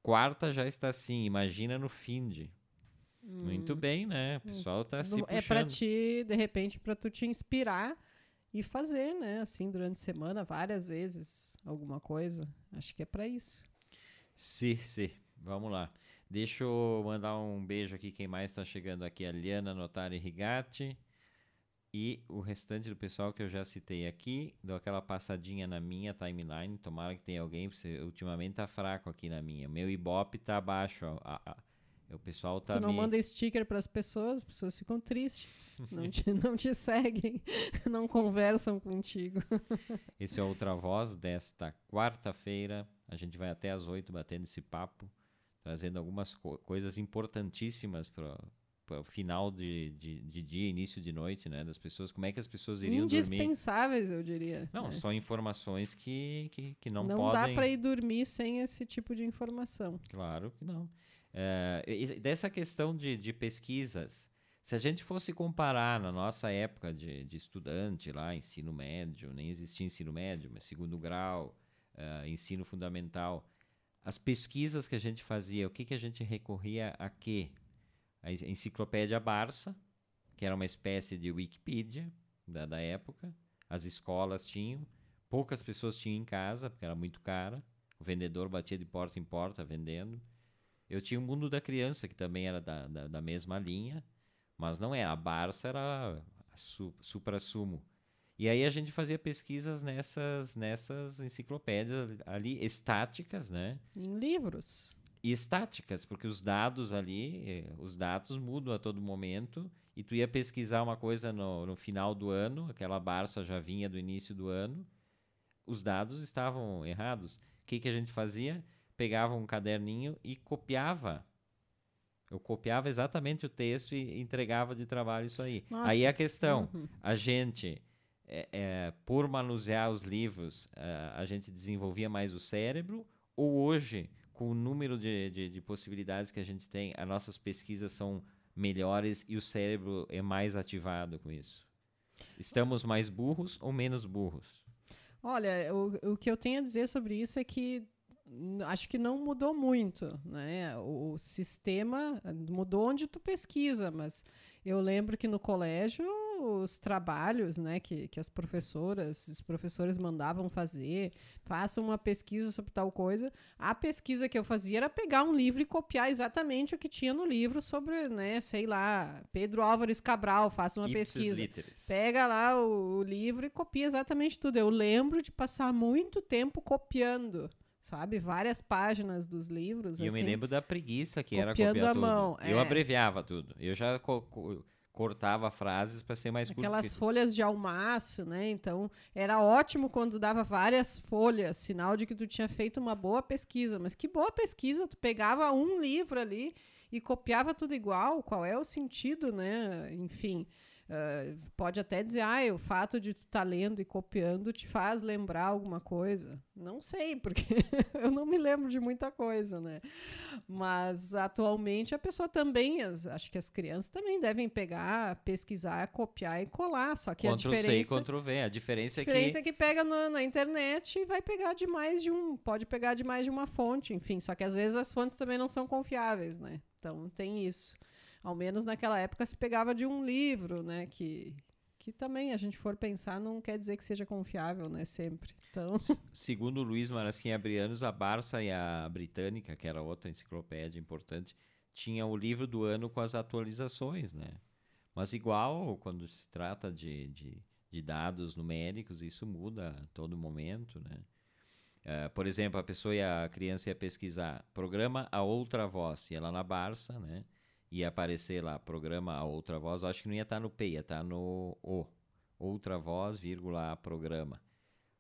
Quarta já está assim, imagina no fim de. Hum. Muito bem, né? O pessoal está se puxando. É para ti, de repente, para tu te inspirar e fazer, né? Assim, durante a semana, várias vezes, alguma coisa. Acho que é para isso. Sim, sim. Vamos lá. Deixa eu mandar um beijo aqui. Quem mais está chegando aqui? A Liana Notari Rigatti. E o restante do pessoal que eu já citei aqui, dou aquela passadinha na minha timeline. Tomara que tenha alguém, porque ultimamente tá fraco aqui na minha. Meu Ibope tá abaixo, ó. A, o pessoal tá. Tu não me... manda sticker para as pessoas, as pessoas ficam tristes. não, te, não te seguem, não conversam contigo. Esse é Outra Voz desta quarta-feira. A gente vai até às oito batendo esse papo, trazendo algumas co coisas importantíssimas para final de, de, de, dia, início de noite, né? Das pessoas, como é que as pessoas iriam Indispensáveis, dormir? Indispensáveis, eu diria. Não, né? só informações que, que, que não, não podem... Não dá para ir dormir sem esse tipo de informação. Claro que não. É, dessa questão de, de pesquisas, se a gente fosse comparar na nossa época de, de estudante lá, ensino médio, nem existia ensino médio, mas segundo grau, uh, ensino fundamental, as pesquisas que a gente fazia, o que, que a gente recorria a quê? a enciclopédia Barça, que era uma espécie de Wikipedia da, da época. As escolas tinham, poucas pessoas tinham em casa, porque era muito cara. O vendedor batia de porta em porta vendendo. Eu tinha o Mundo da Criança, que também era da, da, da mesma linha, mas não era. A Barça era su, supra-sumo. E aí a gente fazia pesquisas nessas, nessas enciclopédias ali, estáticas, né? Em livros e estáticas, porque os dados ali, eh, os dados mudam a todo momento, e tu ia pesquisar uma coisa no, no final do ano, aquela Barça já vinha do início do ano, os dados estavam errados. O que, que a gente fazia? Pegava um caderninho e copiava. Eu copiava exatamente o texto e entregava de trabalho isso aí. Nossa. Aí a questão, uhum. a gente, é, é, por manusear os livros, a, a gente desenvolvia mais o cérebro, ou hoje com o número de, de, de, possibilidades que a gente tem, as nossas pesquisas são melhores e o cérebro é mais ativado com isso. Estamos mais burros ou menos burros? Olha, o, o que eu tenho a dizer sobre isso é que acho que não mudou muito, né? O, sistema mudou onde tu pesquisa, mas eu lembro que no colégio os trabalhos, né, que, que as professoras, os professores mandavam fazer, façam uma pesquisa sobre tal coisa. A pesquisa que eu fazia era pegar um livro e copiar exatamente o que tinha no livro sobre, né, sei lá, Pedro Álvares Cabral, faça uma Ipsis pesquisa. literis. Pega lá o, o livro e copia exatamente tudo. Eu lembro de passar muito tempo copiando, sabe? Várias páginas dos livros. E eu me assim. lembro da preguiça que era copiar à tudo. mão, Eu é. abreviava tudo. Eu já co- co- cortava frases para ser mais curto. Aquelas que- folhas de almaço, né? Então, era ótimo quando dava várias folhas, sinal de que tu tinha feito uma boa pesquisa. Mas que boa pesquisa! Tu pegava um livro ali e copiava tudo igual. Qual é o sentido, né? Enfim, ah, pode até dizer, ah, o fato de tu estar lendo e copiando te faz lembrar alguma coisa. Não sei, porque eu não me lembro de muita coisa, né? Mas atualmente a pessoa também, as- acho que as crianças também devem pegar, pesquisar, copiar e colar. Só que a Ctrl C e diferença, Ctrl V. A diferença a é que diferença é que pega no- na internet e vai pegar de mais de um, pode pegar de mais de uma fonte, enfim. Só que às vezes as fontes também não são confiáveis, né? Então tem isso. Ao menos naquela época se pegava de um livro, né? Que, que também, a gente for pensar, não quer dizer que seja confiável, né? Sempre. Então, Segundo Luiz Marasquim Abrianos, a Barça e a Britânica, que era outra enciclopédia importante, tinham o livro do ano com as atualizações, né? Mas igual, quando se trata de, de, de dados numéricos, isso muda a todo momento, né? Eh, por exemplo, a pessoa ia, a criança ia pesquisar programa A Outra Voz, ia lá na Barça, né? Ia aparecer lá, programa A Outra Voz, eu acho que não ia estar no P, ia estar no O. Outra Voz, vírgula, programa.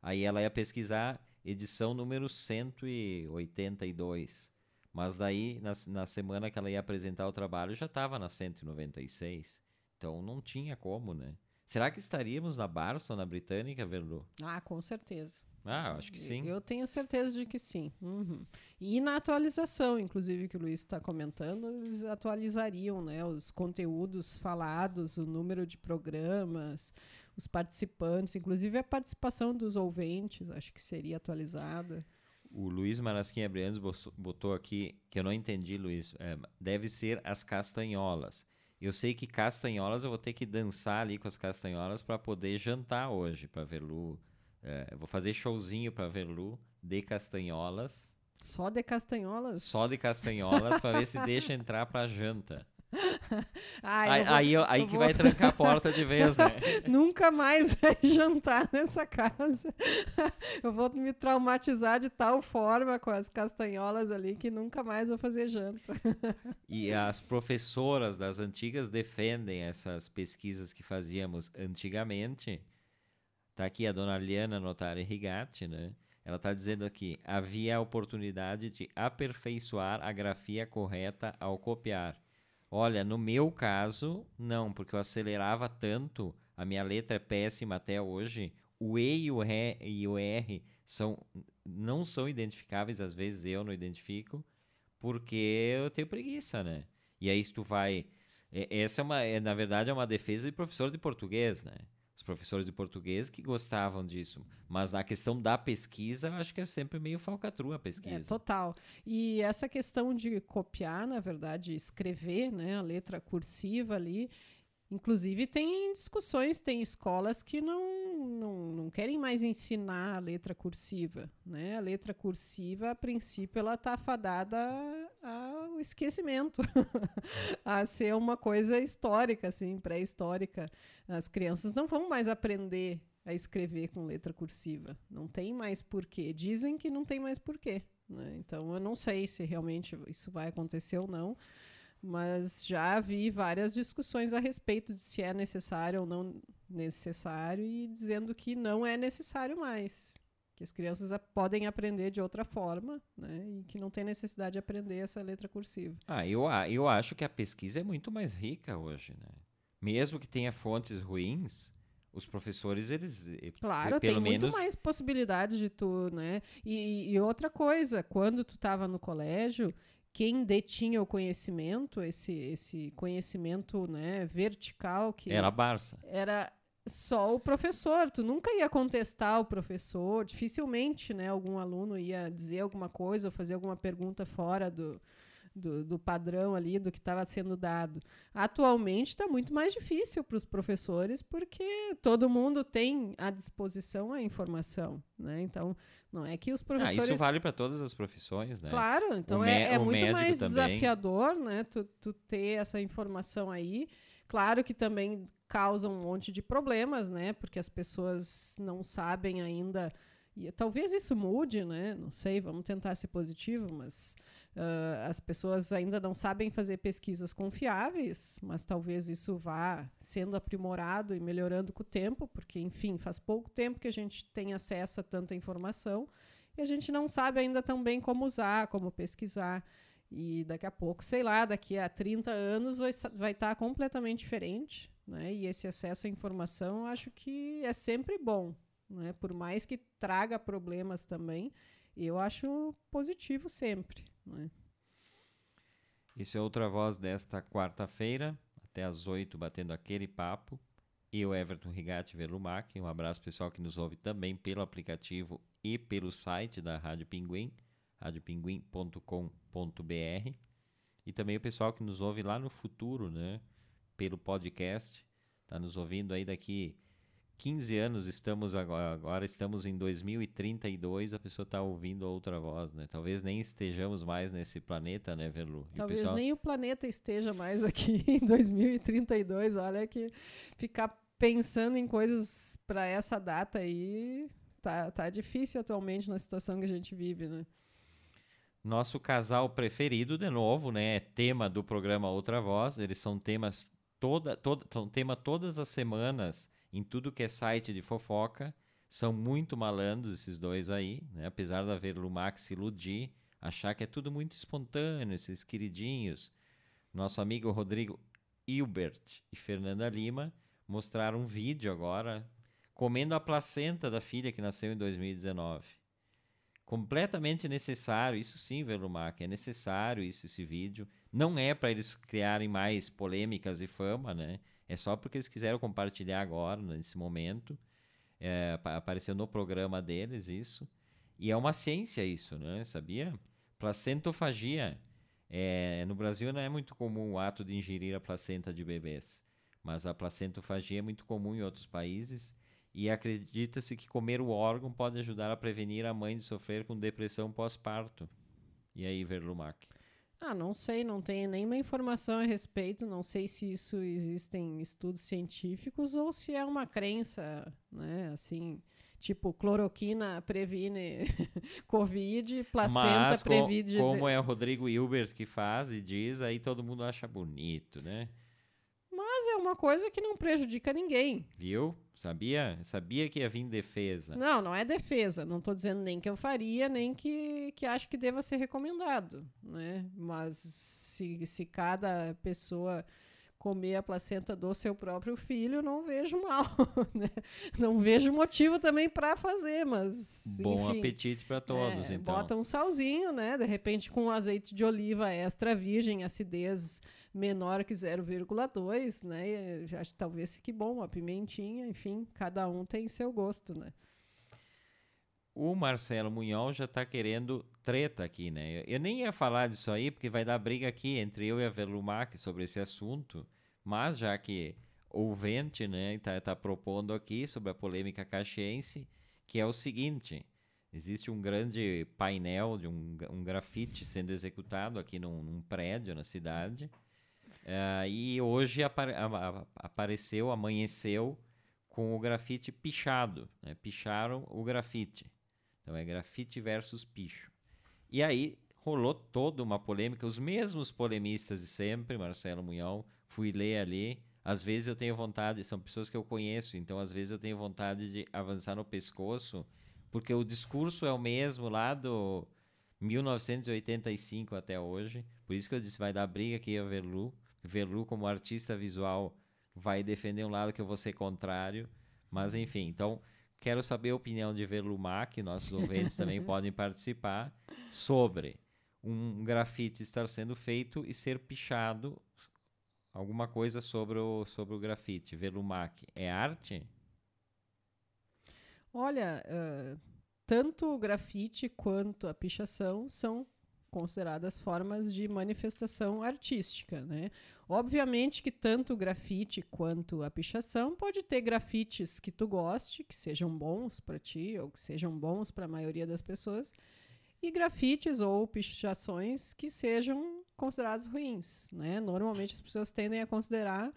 Aí ela ia pesquisar edição número 182. Mas daí, na, na semana que ela ia apresentar o trabalho, já estava na 196. Então não tinha como, né? Será que estaríamos na Barça ou na Britânica, Verlu? ah, com certeza. Ah, acho que sim. Eu tenho certeza de que sim. Uhum. E na atualização, inclusive, que o Luiz está comentando, eles atualizariam né, os conteúdos falados, o número de programas, os participantes, inclusive a participação dos ouvintes, acho que seria atualizada. O Luiz Marasquim Abrianos botou- aqui, que eu não entendi, Luiz, é, deve ser as castanholas. Eu sei que castanholas eu vou ter que dançar ali com as castanholas para poder jantar hoje, para Verlu. É, vou fazer showzinho para Verlu de castanholas, Só de castanholas? só de castanholas, para ver se deixa entrar para janta. Ah, Aí, vou- aí, aí que vou- vai trancar a porta de vez, né? Nunca mais vai jantar nessa casa. Eu vou me traumatizar de tal forma com as castanholas ali que nunca mais vou fazer janta. E as professoras das antigas defendem essas pesquisas que fazíamos antigamente. Tá aqui a dona Liana Notari Rigatti, né? Ela está dizendo aqui: havia a oportunidade de aperfeiçoar a grafia correta ao copiar. Olha, no meu caso, não, porque eu acelerava tanto, a minha letra é péssima até hoje. O E e o, R, e o R são, não são identificáveis, às vezes eu não identifico porque eu tenho preguiça, né? E aí se tu vai... é- Essa é uma, é, na verdade, é uma defesa de professor de português, né? Os professores de português que gostavam disso. Mas na questão da pesquisa, eu acho que é sempre meio falcatrua a É, pesquisa. total. E essa questão de copiar, na verdade, escrever né, a letra cursiva ali, inclusive tem discussões, tem escolas que não, não, não querem mais ensinar a letra cursiva. Né? A letra cursiva, a princípio, ela está fadada esquecimento, a ser uma coisa histórica, assim, pré-histórica. As crianças não vão mais aprender a escrever com letra cursiva. Não tem mais porquê. Dizem que não tem mais porquê. Né? Então eu não sei se realmente isso vai acontecer ou não, mas já vi várias discussões a respeito de se é necessário ou não necessário e dizendo que não é necessário mais. Que as crianças podem aprender de outra forma, né? E que não tem necessidade de aprender essa letra cursiva. Ah, eu, eu acho que a pesquisa é muito mais rica hoje, né? Mesmo que tenha fontes ruins, os professores, eles... eh, Claro, pe- pelo tem menos... muito mais possibilidades de tu, né? E, e outra coisa, quando tu estava no colégio, quem detinha o conhecimento, esse, esse conhecimento né, vertical que Era a Barça. era só o professor. Tu nunca ia contestar o professor. Dificilmente, né, algum aluno ia dizer alguma coisa ou fazer alguma pergunta fora do, do, do padrão ali, do que estava sendo dado. Atualmente está muito mais difícil para os professores, porque todo mundo tem à disposição a informação. Né? Então, não é que os professores. Ah, isso vale para todas as profissões, né? Claro, então é, é muito mais também. desafiador né? Tu, tu ter essa informação aí. Claro que também causa um monte de problemas, né? Porque as pessoas não sabem ainda. E talvez isso mude, né? Não sei, vamos tentar ser positivo, mas Uh, as pessoas ainda não sabem fazer pesquisas confiáveis, mas talvez isso vá sendo aprimorado e melhorando com o tempo, porque, enfim, faz pouco tempo que a gente tem acesso a tanta informação e a gente não sabe ainda tão bem como usar, como pesquisar. E daqui a pouco, sei lá, daqui a 30 anos vai, vai estar completamente diferente. Né? E esse acesso à informação acho que é sempre bom, né? por mais que traga problemas também eu acho positivo sempre. Né? Esse é outra voz desta quarta-feira, até às oito, batendo aquele papo. E o Everton Rigatti Velumac. Um abraço pessoal que nos ouve também pelo aplicativo e pelo site da Rádio Pinguim, radiopinguim.com.br. E também o pessoal que nos ouve lá no futuro, né? Pelo podcast. Está nos ouvindo aí daqui 15 anos estamos agora, agora estamos em 2032, a pessoa está ouvindo outra voz, né? Talvez nem estejamos mais nesse planeta, né, Verlu? Talvez o pessoal... nem o planeta esteja mais aqui em 2032. Olha que ficar pensando em coisas para essa data aí tá, tá difícil atualmente na situação que a gente vive, né? Nosso casal preferido, de novo, né? É tema do programa Outra Voz. Eles são temas toda, toda, são tema todas as semanas em tudo que é site de fofoca. São muito malandros esses dois aí, né? apesar de haver Lumax se iludir, achar que é tudo muito espontâneo, esses queridinhos. Nosso amigo Rodrigo Hilbert e Fernanda Lima mostraram um vídeo agora comendo a placenta da filha que nasceu em 2019. Completamente necessário, isso sim, Velumac, é necessário isso, esse vídeo. Não é para eles criarem mais polêmicas e fama, né? É só porque eles quiseram compartilhar agora, nesse momento. É, apareceu no programa deles isso. E é uma ciência isso, né? Sabia? Placentofagia. É, no Brasil não é muito comum o ato de ingerir a placenta de bebês. Mas a placentofagia é muito comum em outros países. E acredita-se que comer o órgão pode ajudar a prevenir a mãe de sofrer com depressão pós-parto. E aí, Verlumac? Ah, não sei, não tenho nenhuma informação a respeito, não sei se isso existem estudos científicos ou se é uma crença, né, assim, tipo cloroquina previne covid, placenta Mas, previne... como é o Rodrigo Hilbert que faz e diz, aí todo mundo acha bonito, né? Mas é uma coisa que não prejudica ninguém. Viu? Sabia? Sabia que ia vir defesa. Não, não é defesa. Não estou dizendo nem que eu faria, nem que, que acho que deva ser recomendado. Né? Mas se, se cada pessoa comer a placenta do seu próprio filho, não vejo mal. Né? Não vejo motivo também para fazer, mas. Bom enfim, apetite para todos, é, então. Bota um salzinho, né? De repente, com azeite de oliva extra virgem, acidez menor que 0,2, né? Já talvez fique bom, uma pimentinha, enfim, cada um tem seu gosto, né? O Marcelo Munhol já está querendo treta aqui, né? Eu nem ia falar disso aí, porque vai dar briga aqui entre eu e a Velumac sobre esse assunto, mas já que o Vente, né, está tá propondo aqui sobre a polêmica caxiense, que é o seguinte: existe um grande painel de um, um grafite sendo executado aqui num, num prédio na cidade, uh, e hoje apare, a, a, apareceu, amanheceu com o grafite pichado, né? picharam o grafite. Então é grafite versus picho. E aí rolou toda uma polêmica, os mesmos polemistas de sempre, Marcelo Munhão, fui ler ali. Às vezes eu tenho vontade, são pessoas que eu conheço, então às vezes eu tenho vontade de avançar no pescoço, porque o discurso é o mesmo lá do 1985 até hoje. Por isso que eu disse, vai dar briga aqui a Verlu. Verlu, como artista visual, vai defender um lado que eu vou ser contrário. Mas enfim, então Quero saber a opinião de Velumac, nossos ouvintes também podem participar, sobre um grafite estar sendo feito e ser pichado. Alguma coisa sobre o, sobre o grafite. Velumac, é arte? Olha, uh, tanto o grafite quanto a pichação são consideradas formas de manifestação artística, né? Obviamente que tanto o grafite quanto a pichação pode ter grafites que tu goste, que sejam bons para ti ou que sejam bons para a maioria das pessoas, e grafites ou pichações que sejam considerados ruins, né? Normalmente as pessoas tendem a considerar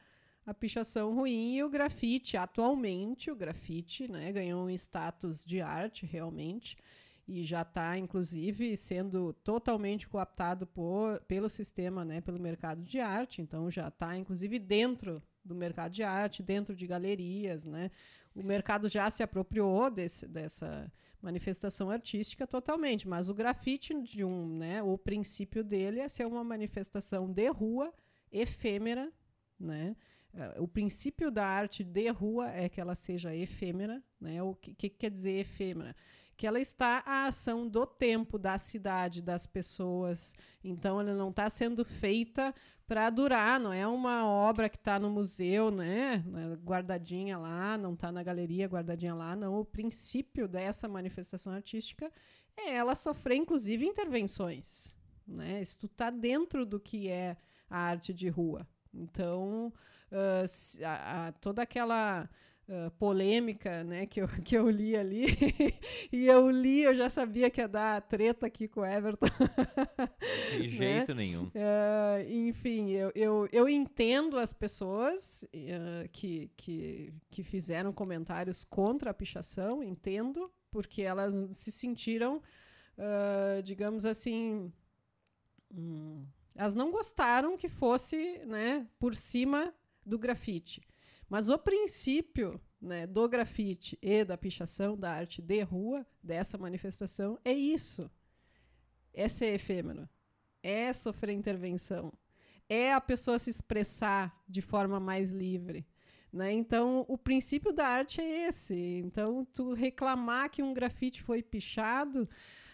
a pichação ruim e o grafite, atualmente, o grafite né, ganhou um status de arte realmente e já está, inclusive, sendo totalmente cooptado por, pelo sistema, né, pelo mercado de arte. Então, já está, inclusive, dentro do mercado de arte, dentro de galerias. Né? O mercado já se apropriou desse, dessa manifestação artística totalmente, mas o grafite, de um, né, o princípio dele é ser uma manifestação de rua, efêmera, né? Uh, o princípio da arte de rua é que ela seja efêmera, né? O que, que quer dizer efêmera? Que ela está à ação do tempo, da cidade, das pessoas. Então, ela não está sendo feita para durar, não é uma obra que está no museu, né? Guardadinha lá, não está na galeria guardadinha lá. Não, o princípio dessa manifestação artística é ela sofrer, inclusive, intervenções. Né? Isso está dentro do que é a arte de rua. Então, uh, a, a, toda aquela uh, polêmica né, que, eu, que eu li ali, e eu li, eu já sabia que ia dar treta aqui com o Everton. De né? jeito né? nenhum. Uh, enfim, eu, eu, eu entendo as pessoas que, que, que fizeram comentários contra a pichação, entendo, porque elas se sentiram, digamos assim. Hum, elas não gostaram que fosse né, por cima do grafite. Mas o princípio né, do grafite e da pichação, da arte de rua, dessa manifestação, é isso. É ser efêmero. É sofrer intervenção. É a pessoa se expressar de forma mais livre. Né? Então, o princípio da arte é esse. Então, tu reclamar que um grafite foi pichado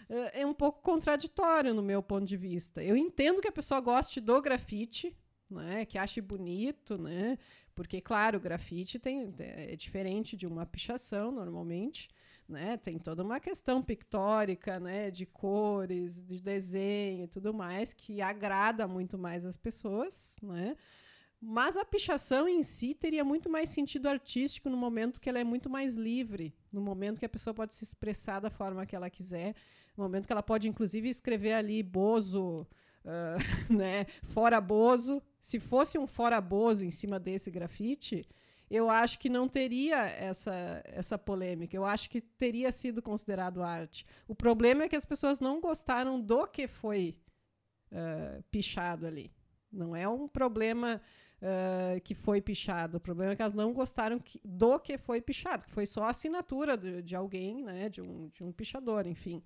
uh, é um pouco contraditório no meu ponto de vista. Eu entendo que a pessoa goste do grafite, né, que ache bonito, né? Porque, claro, o grafite tem, é diferente de uma pichação, normalmente, né? Tem toda uma questão pictórica, né? De cores, de desenho e tudo mais, que agrada muito mais as pessoas, né? Mas a pichação em si teria muito mais sentido artístico no momento que ela é muito mais livre, no momento que a pessoa pode se expressar da forma que ela quiser, no momento que ela pode, inclusive, escrever ali Bozo, uh, né, fora Bozo. Se fosse um fora Bozo em cima desse grafite, eu acho que não teria essa, essa polêmica. Eu acho que teria sido considerado arte. O problema é que as pessoas não gostaram do que foi uh, pichado ali. Não é um problema uh, que foi pichado. O problema é que elas não gostaram que, do que foi pichado, que foi só a assinatura de, de alguém, né, de um, de um pichador, enfim.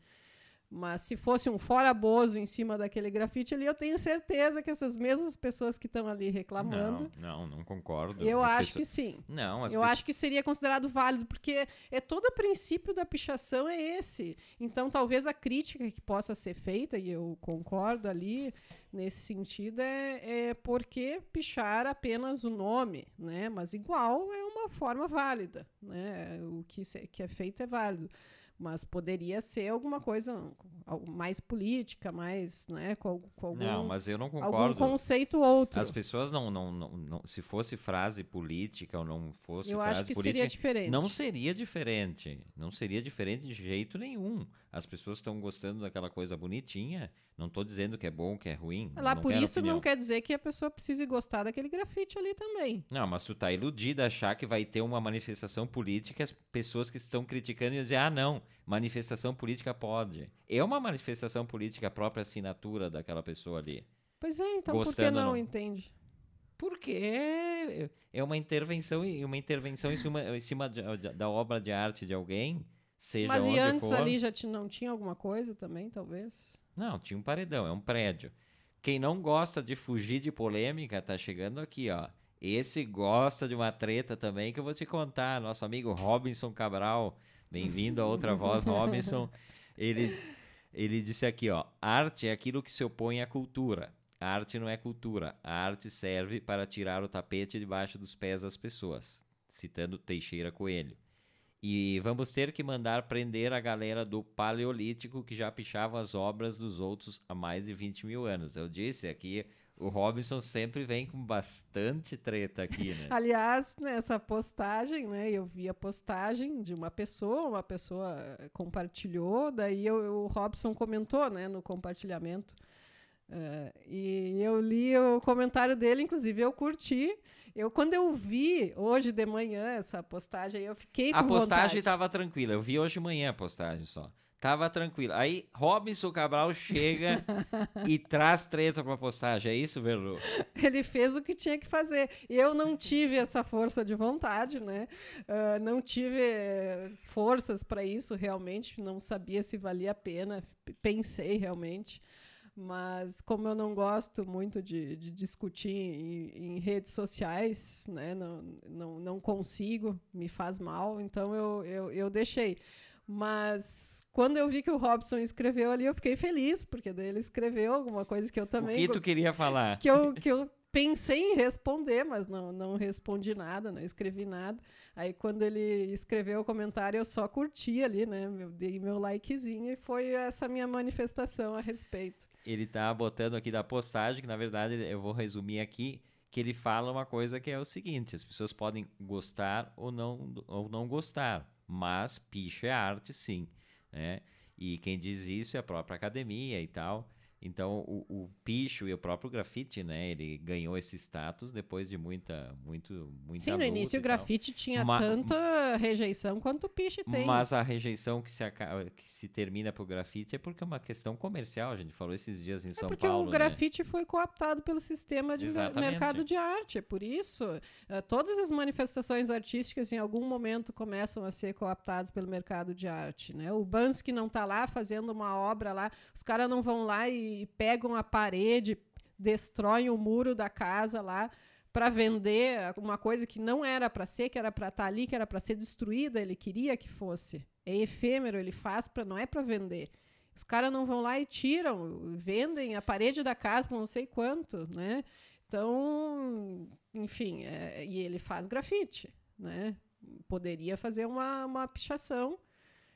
Mas se fosse um fora Bozo em cima daquele grafite ali, eu tenho certeza que essas mesmas pessoas que estão ali reclamando. Não, não, não concordo. Eu as acho pessoas... que sim. Não, Eu pessoas... acho que seria considerado válido, porque é todo o princípio da pichação é esse. Então, talvez a crítica que possa ser feita, e eu concordo ali nesse sentido, é, é porque pichar apenas o nome, né? Mas igual é uma forma válida, né? O que, que é feito é válido mas poderia ser alguma coisa mais política, mais, né, com, com algum, não, mas eu não concordo. algum conceito outro. As pessoas não, não, não, não, se fosse frase política ou não fosse eu frase acho que política, seria diferente. não seria diferente, não seria diferente de jeito nenhum. As pessoas estão gostando daquela coisa bonitinha. Não estou dizendo que é bom, que é ruim. Lá por isso opinião. não quer dizer que a pessoa precise gostar daquele grafite ali também. Não, mas tu tá iludida achar que vai ter uma manifestação política as pessoas que estão criticando e dizer, ah, não, manifestação política pode. É uma manifestação política a própria assinatura daquela pessoa ali. Pois é, então Gostando por que não, não. entende? Porque é uma intervenção e uma intervenção em cima, em cima de- da obra de arte de alguém, seja Mas onde e antes for. ali já não tinha alguma coisa também, talvez? Não, tinha um paredão, é um prédio. Quem não gosta de fugir de polêmica tá chegando aqui, ó. Esse gosta de uma treta também que eu vou te contar. Nosso amigo Robinson Cabral, bem-vindo a outra voz, Robinson. Ele, ele disse aqui, ó. Arte é aquilo que se opõe à cultura. A arte não é cultura. A arte serve para tirar o tapete debaixo dos pés das pessoas. Citando Teixeira Coelho. E vamos ter que mandar prender a galera do Paleolítico que já pichava as obras dos outros há mais de 20 mil anos. Eu disse aqui, o Robinson sempre vem com bastante treta aqui, né? Aliás, nessa postagem, né? Eu vi a postagem de uma pessoa, uma pessoa compartilhou, daí eu, o Robson comentou, né, no compartilhamento. Uh, e eu li o comentário dele, inclusive eu curti. Eu, quando eu vi hoje de manhã essa postagem, eu fiquei com A postagem estava tava tranquila. Eu vi hoje de manhã a postagem só. Tava tranquilo. Aí Robinson Cabral chega e traz treta pra postagem. É isso, Verlu? Ele fez o que tinha que fazer. Eu não tive essa força de vontade, né? Uh, não tive forças para isso realmente. Não sabia se valia a pena. Pensei realmente. Mas como eu não gosto muito de, de discutir em, em, redes sociais, né, não, não, não consigo, me faz mal, então eu, eu, eu deixei. Mas quando eu vi que o Robson escreveu ali, eu fiquei feliz, porque daí ele escreveu alguma coisa que eu também. O que tu queria falar? Que eu, que eu pensei em responder, mas não, não respondi nada, não escrevi nada. Aí quando ele escreveu o comentário, eu só curti ali, né? Eu dei meu likezinho e foi essa minha manifestação a respeito ele tá botando aqui da postagem, que na verdade eu vou resumir aqui, que ele fala uma coisa que é o seguinte: as pessoas podem gostar ou não, ou não gostar, mas picho é arte sim. Né? E quem diz isso é a própria academia e tal. Então, o, o picho e o próprio grafite, né? Ele ganhou esse status depois de muita, muito, muita Sim, no início o grafite tinha Ma tanta rejeição quanto o picho tem. Mas a rejeição que se, acaba, que se termina pro grafite é porque é uma questão comercial. A gente falou esses dias em é São porque Paulo. Porque o grafite né? foi cooptado pelo sistema de Exatamente. mercado de arte. É por isso, uh, todas as manifestações artísticas em algum momento começam a ser cooptadas pelo mercado de arte. Né? O Bansky não está lá fazendo uma obra lá, os caras não vão lá e e pegam a parede, destroem o muro da casa lá para vender uma coisa que não era para ser, que era para estar tá ali, que era para ser destruída, ele queria que fosse. É efêmero, ele faz para não é para vender. Os caras não vão lá e tiram, vendem a parede da casa por não sei quanto, né? Então, enfim, é, e ele faz grafite, né? Poderia fazer uma, uma pichação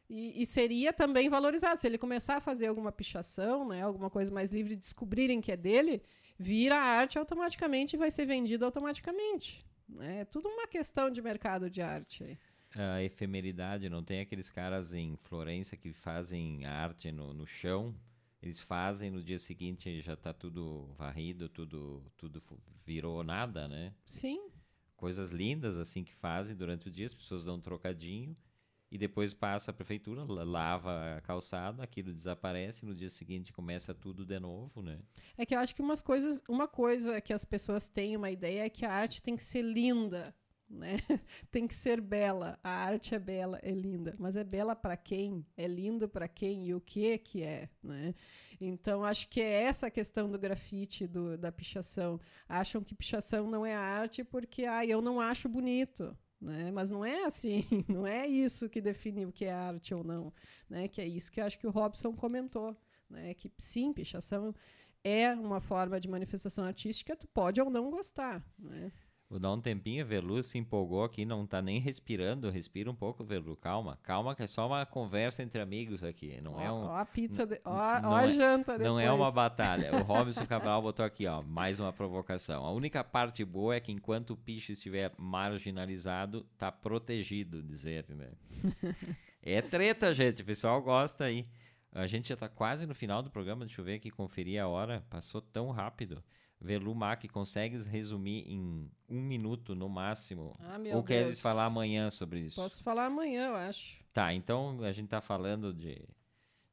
e, e, seria também valorizado. Se ele começar a fazer alguma pichação, né, alguma coisa mais livre, descobrirem que é dele, vira arte automaticamente e vai ser vendido automaticamente. Né? É tudo uma questão de mercado de arte. A efemeridade, não tem aqueles caras em Florença que fazem arte no, no chão, eles fazem no dia seguinte já está tudo varrido, tudo, tudo virou nada, né? Sim. Coisas lindas assim que fazem durante o dia, as pessoas dão um trocadinho e depois passa a prefeitura, lava a calçada, aquilo desaparece, no dia seguinte começa tudo de novo, né? É que eu acho que umas coisas, uma coisa que as pessoas têm uma ideia é que a arte tem que ser linda, né? tem que ser bela. A arte é bela, é linda, mas é bela para quem? É lindo para quem e o que que é, né? Então acho que é essa a questão do grafite, do, da pichação. Acham que pichação não é arte porque ah, eu não acho bonito. Né? Mas não é assim, não é isso que define o que é arte ou não, né? Que é isso que eu acho que o Robson comentou, né? Que sim, pichação é uma forma de manifestação artística, tu pode ou não gostar, né? Vou dar um tempinho, Velu se empolgou aqui, não tá nem respirando. Respira um pouco, Velu, calma. Calma, que é só uma conversa entre amigos aqui. Não ó, é um. Ó a pizza, de, ó, ó a é, janta depois. Não é uma batalha. O Robson Cabral botou aqui, ó, mais uma provocação. A única parte boa é que enquanto o picho estiver marginalizado, tá protegido, dizer, né? é treta, gente. O pessoal gosta aí. A gente já tá quase no final do programa. Deixa eu ver aqui, conferir a hora. Passou tão rápido. Velumac, consegues resumir em um minuto no máximo? Ah, meu Ou Deus. queres falar amanhã sobre isso? Posso falar amanhã, eu acho. Tá, então a gente está falando de,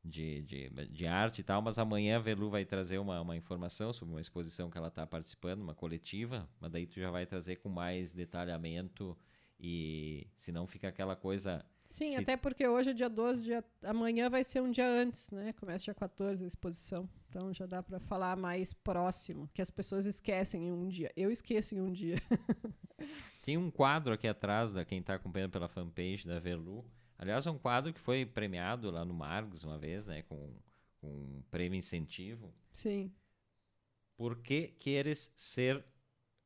de, de, de, arte e tal, mas amanhã a Velu vai trazer uma, uma informação sobre uma exposição que ela está participando, uma coletiva, mas daí tu já vai trazer com mais detalhamento e senão fica aquela coisa Sim, Se... até porque hoje é dia 12, dia... amanhã vai ser um dia antes, né? Começa dia 14 a exposição. Então já dá para falar mais próximo, que as pessoas esquecem em um dia. Eu esqueço em um dia. Tem um quadro aqui atrás da quem está acompanhando pela fanpage da Velu. Aliás, é um quadro que foi premiado lá no Margs uma vez, né? Com, com um prêmio incentivo. Sim. Por que queres ser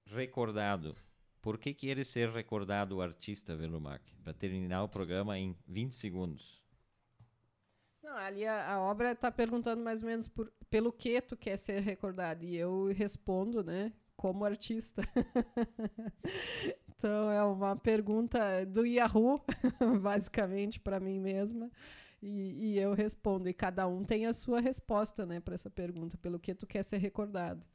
recordado? Por que querer ser recordado o artista, Velumac? Para terminar o programa em 20 segundos. Não, ali a, a obra está perguntando mais ou menos por, pelo que tu quer ser recordado. E eu respondo, né, como artista. então é uma pergunta do Yahoo, basicamente, para mim mesma. E, e, eu respondo. E cada um tem a sua resposta né, para essa pergunta, pelo que tu quer ser recordado.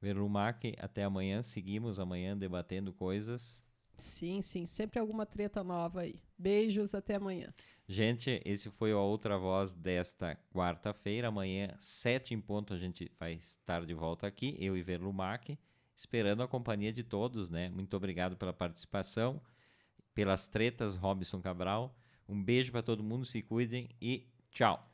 Verumac, até amanhã. Seguimos amanhã debatendo coisas. Sim, sim. Sempre alguma treta nova aí. Beijos, até amanhã. Gente, esse foi a Outra Voz desta quarta-feira. Amanhã, sete em ponto, a gente vai estar de volta aqui, eu e Verlumac, esperando a companhia de todos, né? Muito obrigado pela participação, pelas tretas, Robson Cabral. Um beijo para todo mundo, se cuidem e tchau.